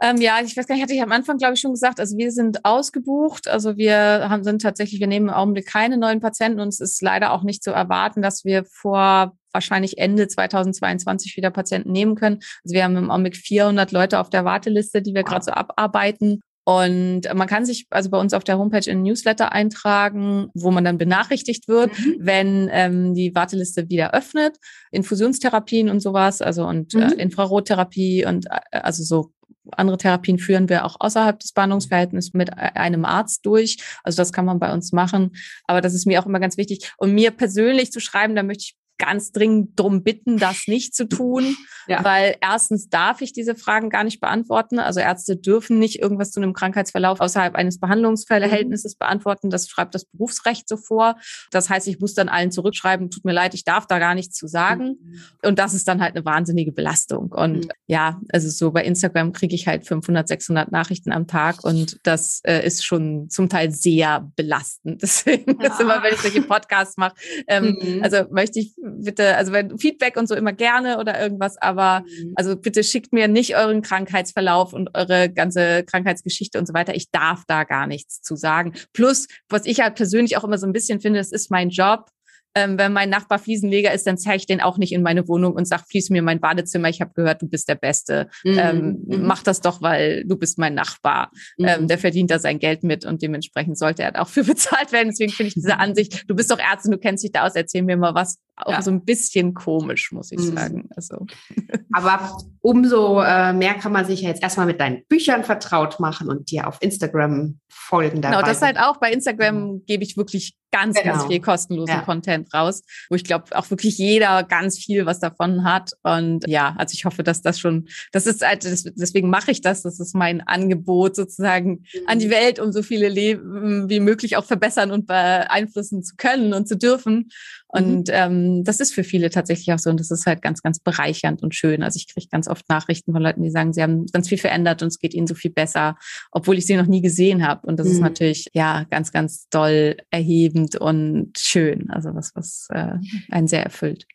ähm, ja, ich weiß gar nicht, hatte ich am Anfang, glaube ich, schon gesagt, also wir sind ausgebucht. Also wir haben, sind tatsächlich, wir nehmen im Augenblick keine neuen Patienten und es ist leider auch nicht zu erwarten, dass wir vor wahrscheinlich Ende 2022 wieder Patienten nehmen können. Also wir haben im Augenblick 400 Leute auf der Warteliste, die wir gerade so abarbeiten. Und man kann sich also bei uns auf der Homepage in Newsletter eintragen, wo man dann benachrichtigt wird, mhm. wenn ähm, die Warteliste wieder öffnet. Infusionstherapien und sowas, also und äh, mhm. äh, Infrarottherapie und äh, also so andere Therapien führen wir auch außerhalb des Behandlungsverhältnisses mit äh, einem Arzt durch. Also das kann man bei uns machen. Aber das ist mir auch immer ganz wichtig. Und mir persönlich zu schreiben, da möchte ich ganz dringend drum bitten, das nicht zu tun, ja. weil erstens darf ich diese Fragen gar nicht beantworten. Also Ärzte dürfen nicht irgendwas zu einem Krankheitsverlauf außerhalb eines Behandlungsverhältnisses mhm. beantworten. Das schreibt das Berufsrecht so vor. Das heißt, ich muss dann allen zurückschreiben, tut mir leid, ich darf da gar nichts zu sagen. Mhm. Und das ist dann halt eine wahnsinnige Belastung. Und mhm. ja, also so bei Instagram kriege ich halt 500, 600 Nachrichten am Tag und das äh, ist schon zum Teil sehr belastend. Deswegen ja. ist immer, wenn ich solche Podcasts mache, ähm, mhm. also möchte ich bitte, also wenn Feedback und so immer gerne oder irgendwas, aber mhm. also bitte schickt mir nicht euren Krankheitsverlauf und eure ganze Krankheitsgeschichte und so weiter. Ich darf da gar nichts zu sagen. Plus, was ich halt persönlich auch immer so ein bisschen finde, es ist mein Job, ähm, wenn mein Nachbar Fliesenleger ist, dann zeige ich den auch nicht in meine Wohnung und sag, fließ mir mein Badezimmer, ich habe gehört, du bist der Beste. Mhm. Ähm, mhm. Mach das doch, weil du bist mein Nachbar. Mhm. Ähm, der verdient da sein Geld mit und dementsprechend sollte er auch für bezahlt werden. Deswegen finde ich diese Ansicht, du bist doch Ärztin, du kennst dich da aus, erzähl mir mal was, auch ja. so ein bisschen komisch, muss ich mhm. sagen. Also. Aber umso äh, mehr kann man sich ja jetzt erstmal mit deinen Büchern vertraut machen und dir auf Instagram folgen. Dabei. Genau, das halt auch bei Instagram gebe ich wirklich ganz, genau. ganz viel kostenlosen ja. Content raus, wo ich glaube auch wirklich jeder ganz viel was davon hat. Und ja, also ich hoffe, dass das schon, das ist halt, deswegen mache ich das. Das ist mein Angebot sozusagen mhm. an die mhm. Welt, um so viele Leben wie möglich auch verbessern und beeinflussen zu können und zu dürfen. Und mhm. ähm, das ist für viele tatsächlich auch so. Und das ist halt ganz, ganz bereichernd und schön. Also ich kriege ganz oft Nachrichten von Leuten, die sagen, sie haben ganz viel verändert und es geht ihnen so viel besser, obwohl ich sie noch nie gesehen habe. Und das mhm. ist natürlich ja ganz, ganz doll erhebend und schön. Also was, was äh, einen sehr erfüllt.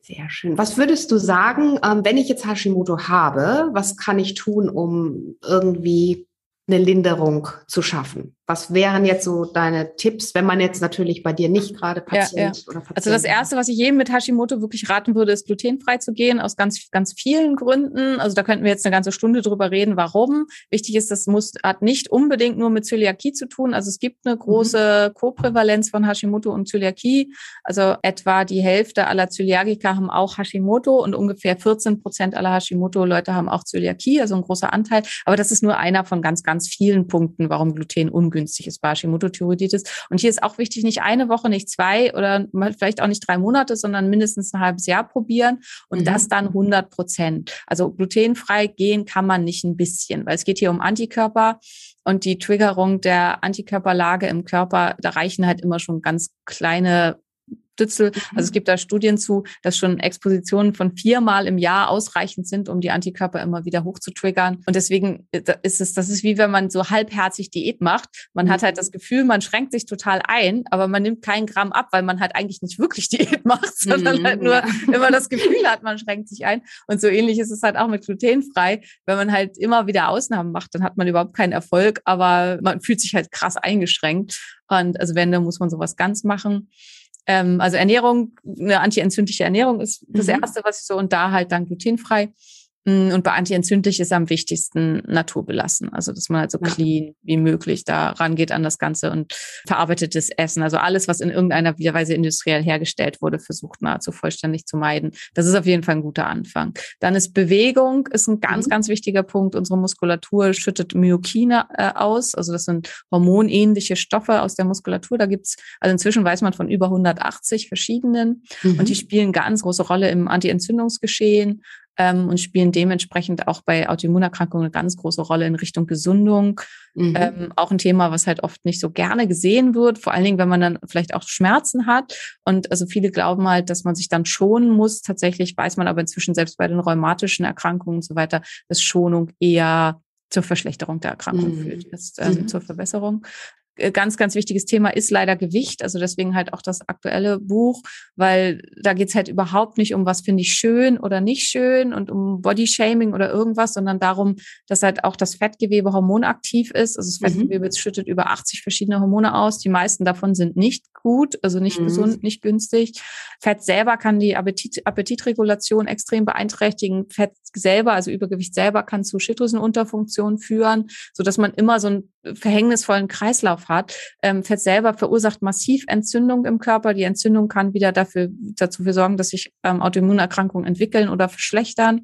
Sehr schön. Was würdest du sagen, ähm, wenn ich jetzt Hashimoto habe, was kann ich tun, um irgendwie eine Linderung zu schaffen? Was wären jetzt so deine Tipps, wenn man jetzt natürlich bei dir nicht gerade Patient ja, ja. oder Patient Also das erste, was ich jedem mit Hashimoto wirklich raten würde, ist glutenfrei zu gehen aus ganz ganz vielen Gründen. Also da könnten wir jetzt eine ganze Stunde drüber reden, warum. Wichtig ist, das muss hat nicht unbedingt nur mit Zöliakie zu tun. Also es gibt eine große mhm. Koprävalenz von Hashimoto und Zöliakie. Also etwa die Hälfte aller Zöliakiker haben auch Hashimoto und ungefähr 14 Prozent aller Hashimoto-Leute haben auch Zöliakie, also ein großer Anteil. Aber das ist nur einer von ganz ganz vielen Punkten, warum Gluten ungünstig ungünstig ist bei Hashimoto-Thyreoiditis. Und hier ist auch wichtig, nicht eine Woche, nicht zwei oder vielleicht auch nicht drei Monate, sondern mindestens ein halbes Jahr probieren und mhm. das dann 100 Prozent. Also glutenfrei gehen kann man nicht ein bisschen, weil es geht hier um Antikörper und die Triggerung der Antikörperlage im Körper, da reichen halt immer schon ganz kleine Stützel. Also es mhm. gibt da Studien zu, dass schon Expositionen von viermal im Jahr ausreichend sind, um die Antikörper immer wieder hochzutriggern. Und deswegen äh, ist es, das ist wie wenn man so halbherzig Diät macht. Man hat halt das mhm. Gefühl, man schränkt sich total ein, aber man nimmt keinen Gramm ab, weil man halt eigentlich nicht wirklich Diät macht, sondern halt nur mhm. immer das Gefühl hat, man schränkt sich ein. Und so ähnlich ist es halt auch mit glutenfrei. Wenn man halt immer wieder Ausnahmen macht, dann hat man überhaupt keinen Erfolg, aber man fühlt sich halt krass eingeschränkt. Und also wenn, dann muss man sowas ganz machen. Ähm, also Ernährung, eine antientzündliche Ernährung ist das mhm. Erste, was ich so, und da halt dann glutenfrei. Mm, und bei antientzündlich ist am wichtigsten naturbelassen. Also, dass man halt so ja. clean wie möglich da rangeht an das Ganze und verarbeitetes Essen. Also alles, was in irgendeiner Weise industriell hergestellt wurde, versucht nahezu vollständig zu meiden. Das ist auf jeden Fall ein guter Anfang. Dann ist Bewegung, ist ein ganz, mhm. ganz wichtiger Punkt. Unsere Muskulatur schüttet Myokine äh, aus. Also, das sind hormonähnliche Stoffe aus der Muskulatur. Da gibt's, also inzwischen weiß man von über 180 verschiedenen. Mhm. Und die spielen ganz große Rolle im Anti-Entzündungsgeschehen, ähm, und spielen dementsprechend auch bei Autoimmunerkrankungen eine ganz große Rolle in Richtung Gesundung. Mhm. Ähm, auch ein Thema, was halt oft nicht so gerne gesehen wird, vor allen Dingen, wenn man dann vielleicht auch Schmerzen hat. Und also viele glauben halt, dass man sich dann schonen muss. Tatsächlich weiß man aber inzwischen selbst bei den rheumatischen Erkrankungen und so weiter, dass Schonung eher zur Verschlechterung der Erkrankung mhm. führt, ist, ähm, mhm. zur Verbesserung. Äh, ganz, ganz wichtiges Thema ist leider Gewicht. Also deswegen halt auch das aktuelle Buch, weil da geht's halt überhaupt nicht um, was finde ich schön oder nicht schön und um Bodyshaming oder irgendwas, sondern darum, dass halt auch das Fettgewebe hormonaktiv ist. Also das mhm. Fettgewebe schüttet über 80 verschiedene Hormone aus. Die meisten davon sind nicht gut, also nicht mhm. gesund, nicht günstig. Fett selber kann die Appetit, Appetitregulation extrem beeinträchtigen. Fett selber, also Übergewicht selber, kann zu Schilddrüsenunterfunktion führen, so dass man immer so einen verhängnisvollen Kreislauf hat. Ähm, Fett selber verursacht massiv Entzündung im Körper. Die Entzündung kann wieder dafür dazu für sorgen, dass sich ähm, Autoimmunerkrankungen entwickeln oder verschlechtern.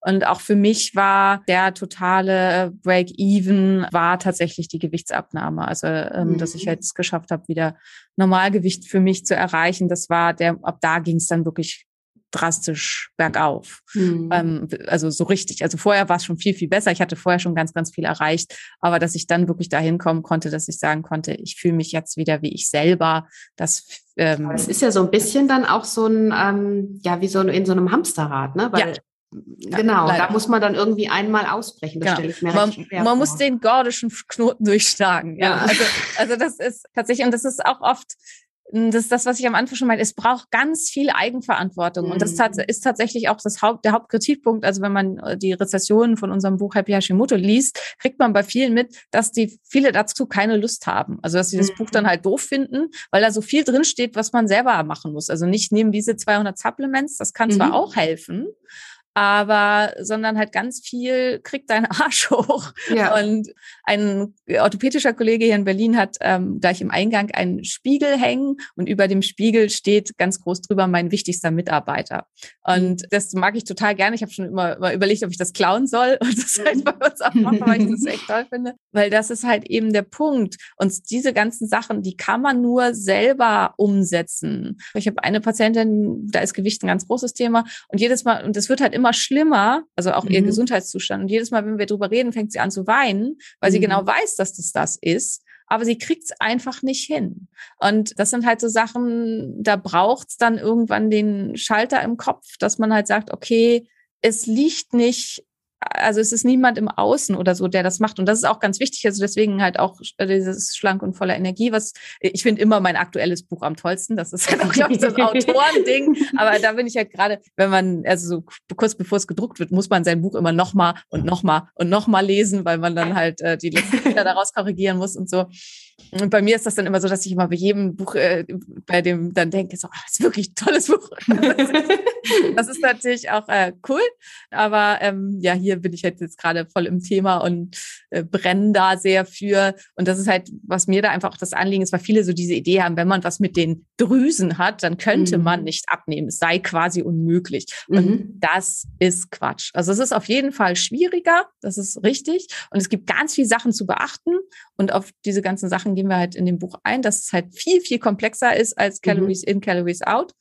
Und auch für mich war der totale Break-Even war tatsächlich die Gewichtsabnahme. Also, ähm, mhm. dass ich mhm. jetzt geschafft habe, wieder Normalgewicht für mich zu erreichen. Das war der, ab da ging es dann wirklich drastisch bergauf. Mhm. Ähm, also so richtig. Also vorher war es schon viel, viel besser. Ich hatte vorher schon ganz, ganz viel erreicht. Aber dass ich dann wirklich dahin kommen konnte, dass ich sagen konnte, ich fühle mich jetzt wieder wie ich selber. Das ähm, es ist ja so ein bisschen dann auch so ein, ähm, ja, wie so in so einem Hamsterrad, ne? Weil ja. Genau, Leider. da muss man dann irgendwie einmal ausbrechen. Das genau. stelle ich mir man, man vor. muss den gordischen Knoten durchschlagen. Ja, ja. Also, also das ist tatsächlich, und das ist auch oft das ist das, was ich am Anfang schon meinte. Es braucht ganz viel Eigenverantwortung. Mhm. Und das mhm. ist tatsächlich auch das Haupt, der Hauptkritikpunkt. Also wenn man äh, die Rezessionen von unserem Buch Happy Hashimoto liest, kriegt man bei vielen mit, dass die viele dazu keine Lust haben. Also dass sie das mhm. Buch dann halt doof finden, weil da so viel drin steht, was man selber machen muss. Also nicht neben diese 200 Supplements. Das kann zwar mhm. auch helfen, aber sondern halt ganz viel kriegt deinen Arsch hoch. Ja. Und ein orthopädischer Kollege hier in Berlin hat ähm, gleich im Eingang einen Spiegel hängen und über dem Spiegel steht ganz groß drüber mein wichtigster Mitarbeiter. Und mhm. das mag ich total gerne. Ich habe schon immer, immer überlegt, ob ich das klauen soll und das halt bei uns auch machen, weil ich das echt toll finde. Weil das ist halt eben der Punkt. Und diese ganzen Sachen, die kann man nur selber umsetzen. Ich habe eine Patientin, da ist Gewicht ein ganz großes Thema und jedes Mal, und das wird halt immer immer schlimmer, also auch mhm. ihr Gesundheitszustand. Und jedes Mal, wenn wir drüber reden, fängt sie an zu weinen, weil mhm. sie genau weiß, dass das das ist. Aber sie kriegt es einfach nicht hin. Und das sind halt so Sachen, da braucht es dann irgendwann den Schalter im Kopf, dass man halt sagt, okay, es liegt nicht also es ist niemand im Außen oder so, der das macht. Und das ist auch ganz wichtig. Also deswegen halt auch dieses schlank und voller Energie, was ich finde immer mein aktuelles Buch am tollsten. Das ist halt auch, glaube ich, so ein Autorending. Aber da bin ich halt gerade, wenn man, also so kurz bevor es gedruckt wird, muss man sein Buch immer nochmal und nochmal und nochmal lesen, weil man dann halt äh, die letzten Fehler daraus korrigieren muss und so. Und bei mir ist das dann immer so, dass ich immer bei jedem Buch, äh, bei dem dann denke, so, oh, das ist wirklich ein tolles Buch. das ist natürlich auch äh, cool. Aber ähm, ja, hier bin ich halt jetzt gerade voll im Thema und äh, brenne da sehr für. Und das ist halt, was mir da einfach auch das Anliegen ist, weil viele so diese Idee haben, wenn man was mit den Drüsen hat, dann könnte mhm. man nicht abnehmen. Es sei quasi unmöglich. Und mhm. das ist Quatsch. Also es ist auf jeden Fall schwieriger. Das ist richtig. Und es gibt ganz viele Sachen zu beachten. Und auf diese ganzen Sachen gehen wir halt in dem Buch ein, dass es halt viel, viel komplexer ist als mhm. Calories mhm. in, Calories out,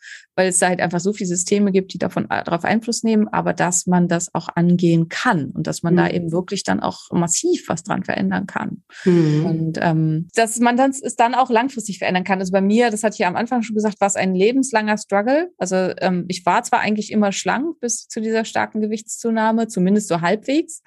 weil es da halt einfach so viele Systeme gibt, die davon äh, darauf Einfluss nehmen, aber dass man das auch angehen kann und dass man mhm. da eben wirklich dann auch massiv was dran verändern kann. Mhm. Und ähm, dass man das es dann auch langfristig verändern kann. Also bei mir, das hatte ich ja am Anfang schon gesagt, war es ein lebenslanger Struggle. Also ähm, ich war zwar eigentlich immer schlank bis zu dieser starken Gewichtszunahme, zumindest so halbwegs,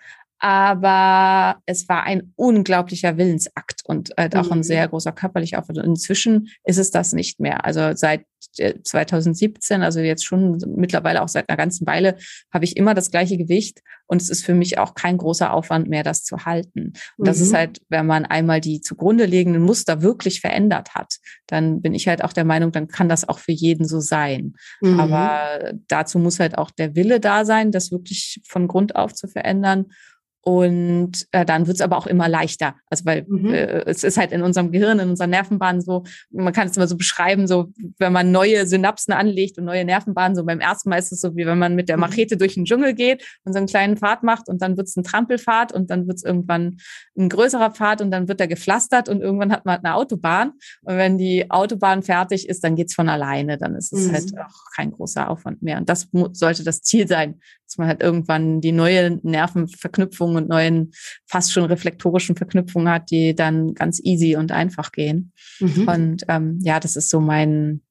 aber es war ein unglaublicher Willensakt und halt auch ein mhm. sehr großer körperlicher Aufwand. Und inzwischen ist es das nicht mehr. Also seit 2017, äh, also jetzt schon mittlerweile auch seit einer ganzen Weile, habe ich immer das gleiche Gewicht und es ist für mich auch kein großer Aufwand mehr, das zu halten. Und das ist mhm. halt, wenn man einmal die zugrunde liegenden Muster wirklich verändert hat, dann bin ich halt auch der Meinung, dann kann das auch für jeden so sein. Mhm. Aber dazu muss halt auch der Wille da sein, das wirklich von Grund auf zu verändern. Und äh, dann wird es aber auch immer leichter. Also weil mhm. äh, es ist halt in unserem Gehirn, in unseren Nervenbahnen so, man kann es immer so beschreiben, so wenn man neue Synapsen anlegt und neue Nervenbahnen, so beim ersten Mal ist es so, wie wenn man mit der mhm. Machete durch den Dschungel geht und so einen kleinen Pfad macht und dann wird es ein Trampelpfad und dann wird es irgendwann ein größerer Pfad und dann wird er gepflastert und irgendwann hat man eine Autobahn. Und wenn die Autobahn fertig ist, dann geht's von alleine. Dann ist es halt mhm. halt auch kein großer Aufwand mehr. Und das sollte das Ziel sein, dass man halt irgendwann die neue Nervenverknüpfung und neuen fast schon reflektorischen Verknüpfungen hat, die dann ganz easy und einfach gehen. Mhm. Und ähm, ja, das ist so mein,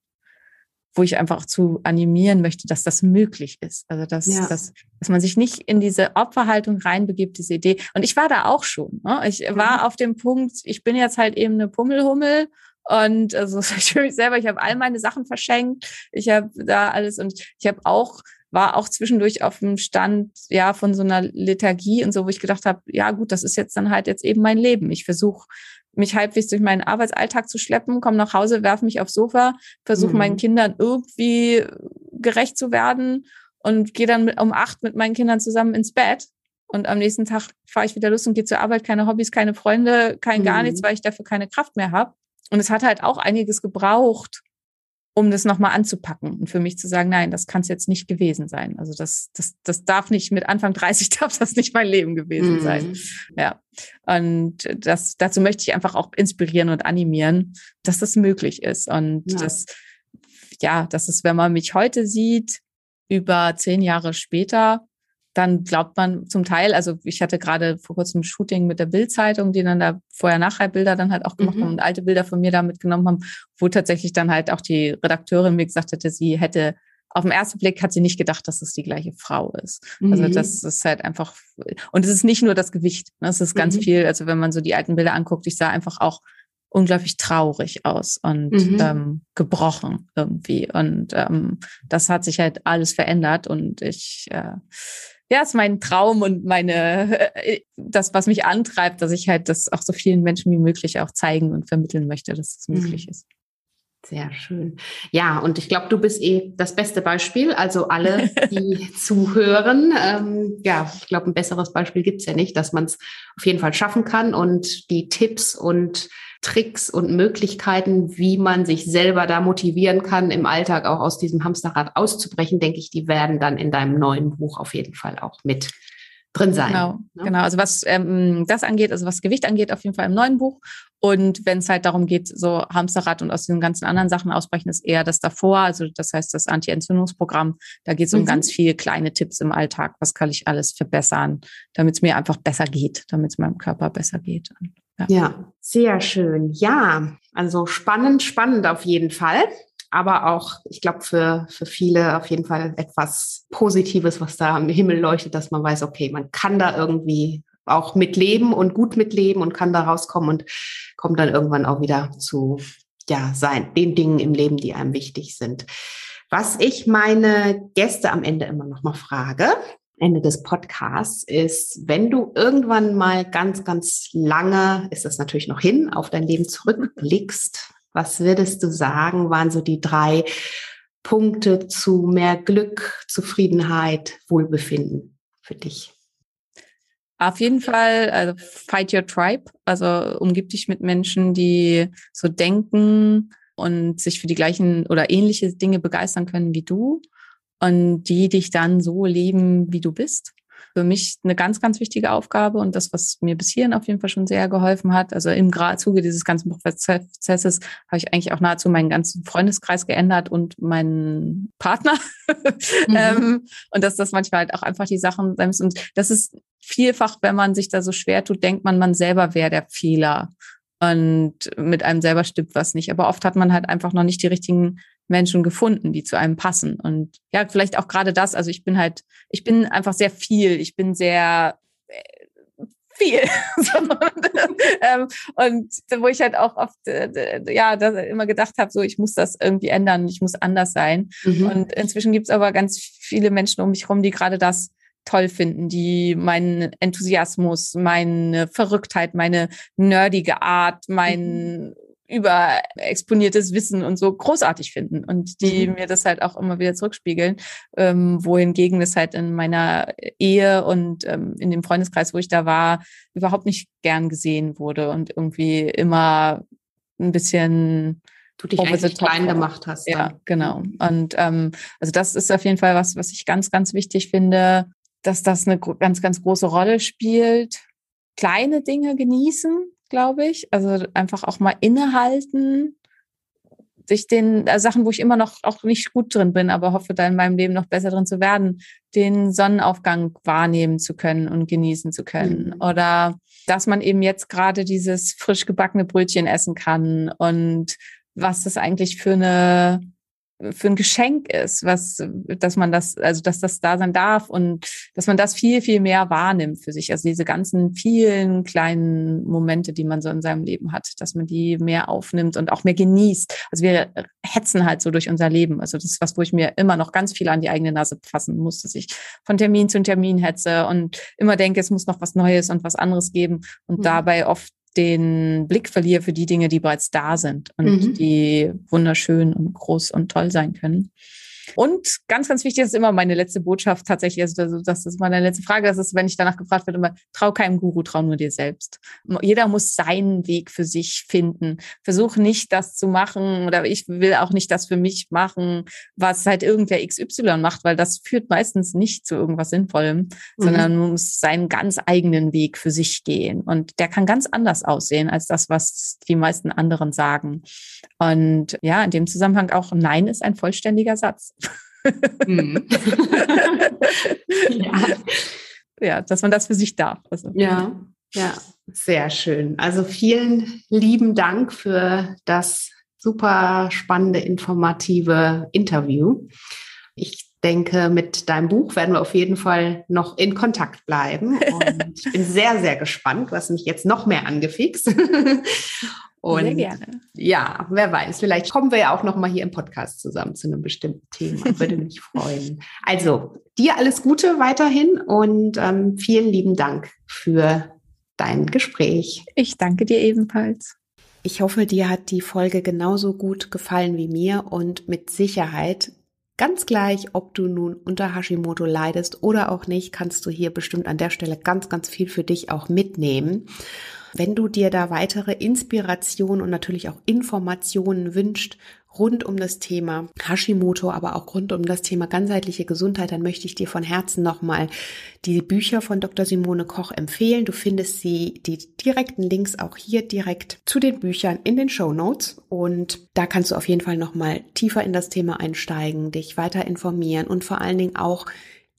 wo ich einfach zu animieren möchte, dass das möglich ist. Also dass, ja. dass, dass man sich nicht in diese Opferhaltung reinbegibt, diese Idee. Und ich war da auch schon. Ne? Ich mhm. war auf dem Punkt, ich bin jetzt halt eben eine Pummelhummel und also ich für mich selber, ich habe all meine Sachen verschenkt. Ich habe da alles und ich habe auch war auch zwischendurch auf dem Stand ja von so einer Lethargie und so, wo ich gedacht habe, ja gut, das ist jetzt dann halt jetzt eben mein Leben. Ich versuche mich halbwegs durch meinen Arbeitsalltag zu schleppen, komme nach Hause, werfe mich aufs Sofa, versuche mhm. meinen Kindern irgendwie gerecht zu werden und gehe dann mit, um acht mit meinen Kindern zusammen ins Bett. Und am nächsten Tag fahre ich wieder los und gehe zur Arbeit, keine Hobbys, keine Freunde, kein mhm. gar nichts, mhm. weil ich dafür keine Kraft mehr habe. Und es hat halt auch einiges gebraucht, um das nochmal anzupacken und für mich zu sagen, nein, das kann es jetzt nicht gewesen sein. Also das, das, das darf nicht mit Anfang 30 darf das nicht mein Leben gewesen mhm. sein. Ja. Und das, dazu möchte ich einfach auch inspirieren und animieren, dass das möglich ist. Und ja. das, ja, das ist, wenn man mich heute sieht, über zehn Jahre später, dann glaubt man zum Teil, also ich hatte gerade vor kurzem ein Shooting mit der Bildzeitung, die dann da Vorher-Nachher-Bilder dann halt auch gemacht mhm. haben und alte Bilder von mir da mitgenommen haben, wo tatsächlich dann halt auch die Redakteurin mir gesagt hätte, sie hätte auf den ersten Blick hat sie nicht gedacht, dass es die gleiche Frau ist. Also mhm. Also das ist halt einfach, und es ist nicht nur das Gewicht, ne? es ist ganz mhm. viel, also wenn man so die alten Bilder anguckt, ich sah einfach auch unglaublich traurig aus und mhm. ähm, gebrochen irgendwie. Und ähm, das hat sich halt alles verändert und ich äh, ja, ist mein Traum und meine, äh, das, was mich antreibt, dass ich halt das auch so vielen Menschen wie möglich auch zeigen und vermitteln möchte, dass es möglich mhm. ist. Sehr schön. Ja, und ich glaube, du bist eh das beste Beispiel. Also alle, die zuhören, ähm, ja, ich glaube, ein besseres Beispiel gibt's ja nicht, dass man es auf jeden Fall schaffen kann und die Tipps und Tricks und Möglichkeiten, wie man sich selber da motivieren kann, im Alltag auch aus diesem Hamsterrad auszubrechen, denke ich, die werden dann in deinem neuen Buch auf jeden Fall auch mit drin sein. Genau, ne? genau. Also was ähm, das angeht, also was Gewicht angeht, auf jeden Fall im neuen Buch. Und wenn es halt darum geht, so Hamsterrad und aus den ganzen anderen Sachen ausbrechen, ist eher das davor. Also das heißt das Anti-Entzündungsprogramm. Da geht es um mhm. ganz viele kleine Tipps im Alltag. Was kann ich alles verbessern, damit es mir einfach besser geht, damit es meinem Körper besser geht. Ja. ja, sehr schön. Ja, also spannend, spannend auf jeden Fall. Aber auch, ich glaube, für, für viele auf jeden Fall etwas Positives, was da am Himmel leuchtet, dass man weiß, okay, man kann da irgendwie auch mitleben und gut mitleben und kann da rauskommen und kommt dann irgendwann auch wieder zu ja, sein, den Dingen im Leben, die einem wichtig sind. Was ich meine Gäste am Ende immer noch mal frage, Ende des Podcasts ist, wenn du irgendwann mal ganz, ganz lange, ist das natürlich noch hin, auf dein Leben zurückblickst, was würdest du sagen, waren so die drei Punkte zu mehr Glück, Zufriedenheit, Wohlbefinden für dich? Auf jeden Fall, also fight your tribe. Also umgib dich mit Menschen, die so denken und sich für die gleichen oder ähnliche Dinge begeistern können wie du und die dich dann so leben, wie du bist. Für mich eine ganz, ganz wichtige Aufgabe und das, was mir bis hierhin auf jeden Fall schon sehr geholfen hat. Also im Zuge dieses ganzen Prozesses habe ich eigentlich auch nahezu meinen ganzen Freundeskreis geändert und meinen Partner. Mhm. ähm, und dass das manchmal halt auch einfach die Sachen sein müssen. Und das ist vielfach, wenn man sich da so schwer tut, denkt man, man selber wäre der Fehler. Und mit einem selber stimmt was nicht. Aber oft hat man halt einfach noch nicht die richtigen Menschen gefunden, die zu einem passen. Und ja, vielleicht auch gerade das. Also ich bin halt, ich bin einfach sehr viel. Ich bin sehr äh, viel. Ähm, und wo ich halt auch oft, äh, ja, immer gedacht habe, so ich muss das irgendwie ändern, ich muss anders sein. Mhm. Und inzwischen gibt es aber ganz viele Menschen um mich herum, die gerade das toll finden, die meinen Enthusiasmus, meine Verrücktheit, meine nerdige Art, mein mhm überexponiertes Wissen und so großartig finden und die mhm. mir das halt auch immer wieder zurückspiegeln, ähm, wohingegen das halt in meiner Ehe und ähm, in dem Freundeskreis, wo ich da war, überhaupt nicht gern gesehen wurde und irgendwie immer ein bisschen du dich eigentlich klein gemacht hast. Dann. Ja, genau. Und ähm, also das ist auf jeden Fall was, was ich ganz, ganz wichtig finde, dass das eine ganz, ganz große Rolle spielt. Kleine Dinge genießen, glaube ich. Also einfach auch mal innehalten, sich den äh, Sachen, wo ich immer noch auch nicht gut drin bin, aber hoffe, da in meinem Leben noch besser drin zu werden, den Sonnenaufgang wahrnehmen zu können und genießen zu können. Mhm. Oder dass man eben jetzt gerade dieses frisch gebackene Brötchen essen kann und was das eigentlich für eine für ein Geschenk ist, was, dass man das, also dass das da sein darf und dass man das viel, viel mehr wahrnimmt für sich. Also diese ganzen vielen kleinen Momente, die man so in seinem Leben hat, dass man die mehr aufnimmt und auch mehr genießt. Also wir hetzen halt so durch unser Leben. Also das ist was, wo ich mir immer noch ganz viel an die eigene Nase fassen muss, dass ich von Termin zu Termin hetze und immer denke, es muss noch was Neues und was anderes geben und mhm. dabei oft den Blick verliere für die Dinge, die bereits da sind und mhm. die wunderschön und groß und toll sein können. Und ganz, ganz wichtig ist immer meine letzte Botschaft tatsächlich, also das ist meine letzte Frage, das ist, wenn ich danach gefragt werde, immer, trau keinem Guru, trau nur dir selbst. Jeder muss seinen Weg für sich finden. Versuch nicht das zu machen oder ich will auch nicht das für mich machen, was halt irgendwer XY macht, weil das führt meistens nicht zu irgendwas Sinnvollem, mhm. sondern man muss seinen ganz eigenen Weg für sich gehen. Und der kann ganz anders aussehen als das, was die meisten anderen sagen. Und ja, in dem Zusammenhang auch Nein ist ein vollständiger Satz. Mhm. ja. ja, dass man das für sich darf. Also, ja, ja, sehr schön. Also vielen lieben Dank für das super spannende, informative Interview. Ich denke, mit deinem Buch werden wir auf jeden Fall noch in Kontakt bleiben. Und ich bin sehr, sehr gespannt. Du hast mich jetzt noch mehr angefixt. Und Sehr gerne. Ja, wer weiß, vielleicht kommen wir ja auch noch mal hier im Podcast zusammen zu einem bestimmten Thema. Würde mich freuen. Also, dir alles Gute weiterhin und ähm, vielen lieben Dank für dein Gespräch. Ich danke dir ebenfalls. Ich hoffe, dir hat die Folge genauso gut gefallen wie mir und mit Sicherheit Ganz gleich, ob du nun unter Hashimoto leidest oder auch nicht, kannst du hier bestimmt an der Stelle ganz, ganz viel für dich auch mitnehmen. Wenn du dir da weitere Inspiration und natürlich auch Informationen wünscht rund um das Thema Hashimoto, aber auch rund um das Thema ganzheitliche Gesundheit, dann möchte ich dir von Herzen nochmal die Bücher von Dr. Simone Koch empfehlen. Du findest sie, die direkten Links auch hier direkt zu den Büchern in den Show Notes. Und da kannst du auf jeden Fall nochmal tiefer in das Thema einsteigen, dich weiter informieren und vor allen Dingen auch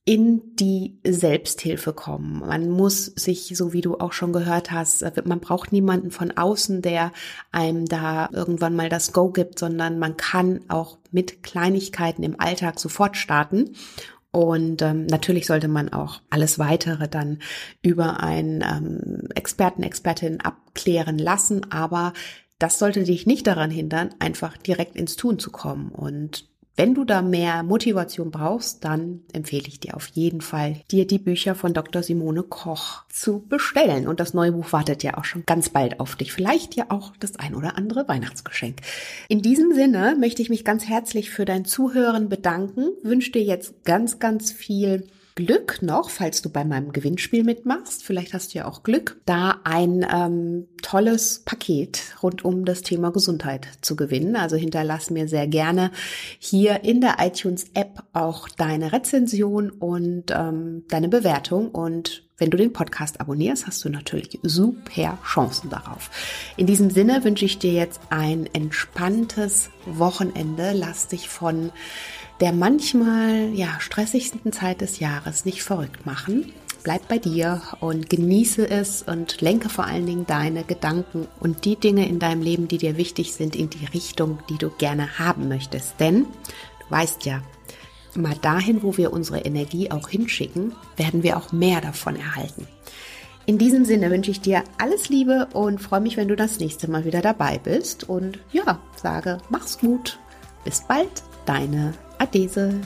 in die Selbsthilfe kommen. Man muss sich, so wie du auch schon gehört hast, äh, man braucht niemanden von außen, der einem da irgendwann mal das Go gibt, sondern man kann auch mit Kleinigkeiten im Alltag sofort starten. Und ähm, natürlich sollte man auch alles weitere dann über einen ähm, Experten, Expertin abklären lassen, aber das sollte dich nicht daran hindern, einfach direkt ins Tun zu kommen. Und wenn du da mehr Motivation brauchst, dann empfehle ich dir auf jeden Fall, dir die Bücher von Dr. Simone Koch zu bestellen. Und das neue Buch wartet ja auch schon ganz bald auf dich. Vielleicht ja auch das ein oder andere Weihnachtsgeschenk. In diesem Sinne möchte ich mich ganz herzlich für dein Zuhören bedanken, wünsche dir jetzt ganz, ganz viel Glück noch, falls du bei meinem Gewinnspiel mitmachst. Vielleicht hast du ja auch Glück, da ein ähm, tolles Paket rund um das Thema Gesundheit zu gewinnen. Also hinterlass mir sehr gerne hier in der iTunes-App auch deine Rezension und ähm, deine Bewertung und wenn du den Podcast abonnierst, hast du natürlich super Chancen darauf. In diesem Sinne wünsche ich dir jetzt ein entspanntes Wochenende. Lass dich von der manchmal ja stressigsten Zeit des Jahres nicht verrückt machen. Bleib bei dir und genieße es und lenke vor allen Dingen deine Gedanken und die Dinge in deinem Leben, die dir wichtig sind, in die Richtung, die du gerne haben möchtest. Denn du weißt ja, mal dahin, wo wir unsere Energie auch hinschicken, werden wir auch mehr davon erhalten. In diesem Sinne wünsche ich dir alles Liebe und freue mich, wenn du das nächste Mal wieder dabei bist. Und ja, sage, mach's gut. Bis bald, deine 阿迪子。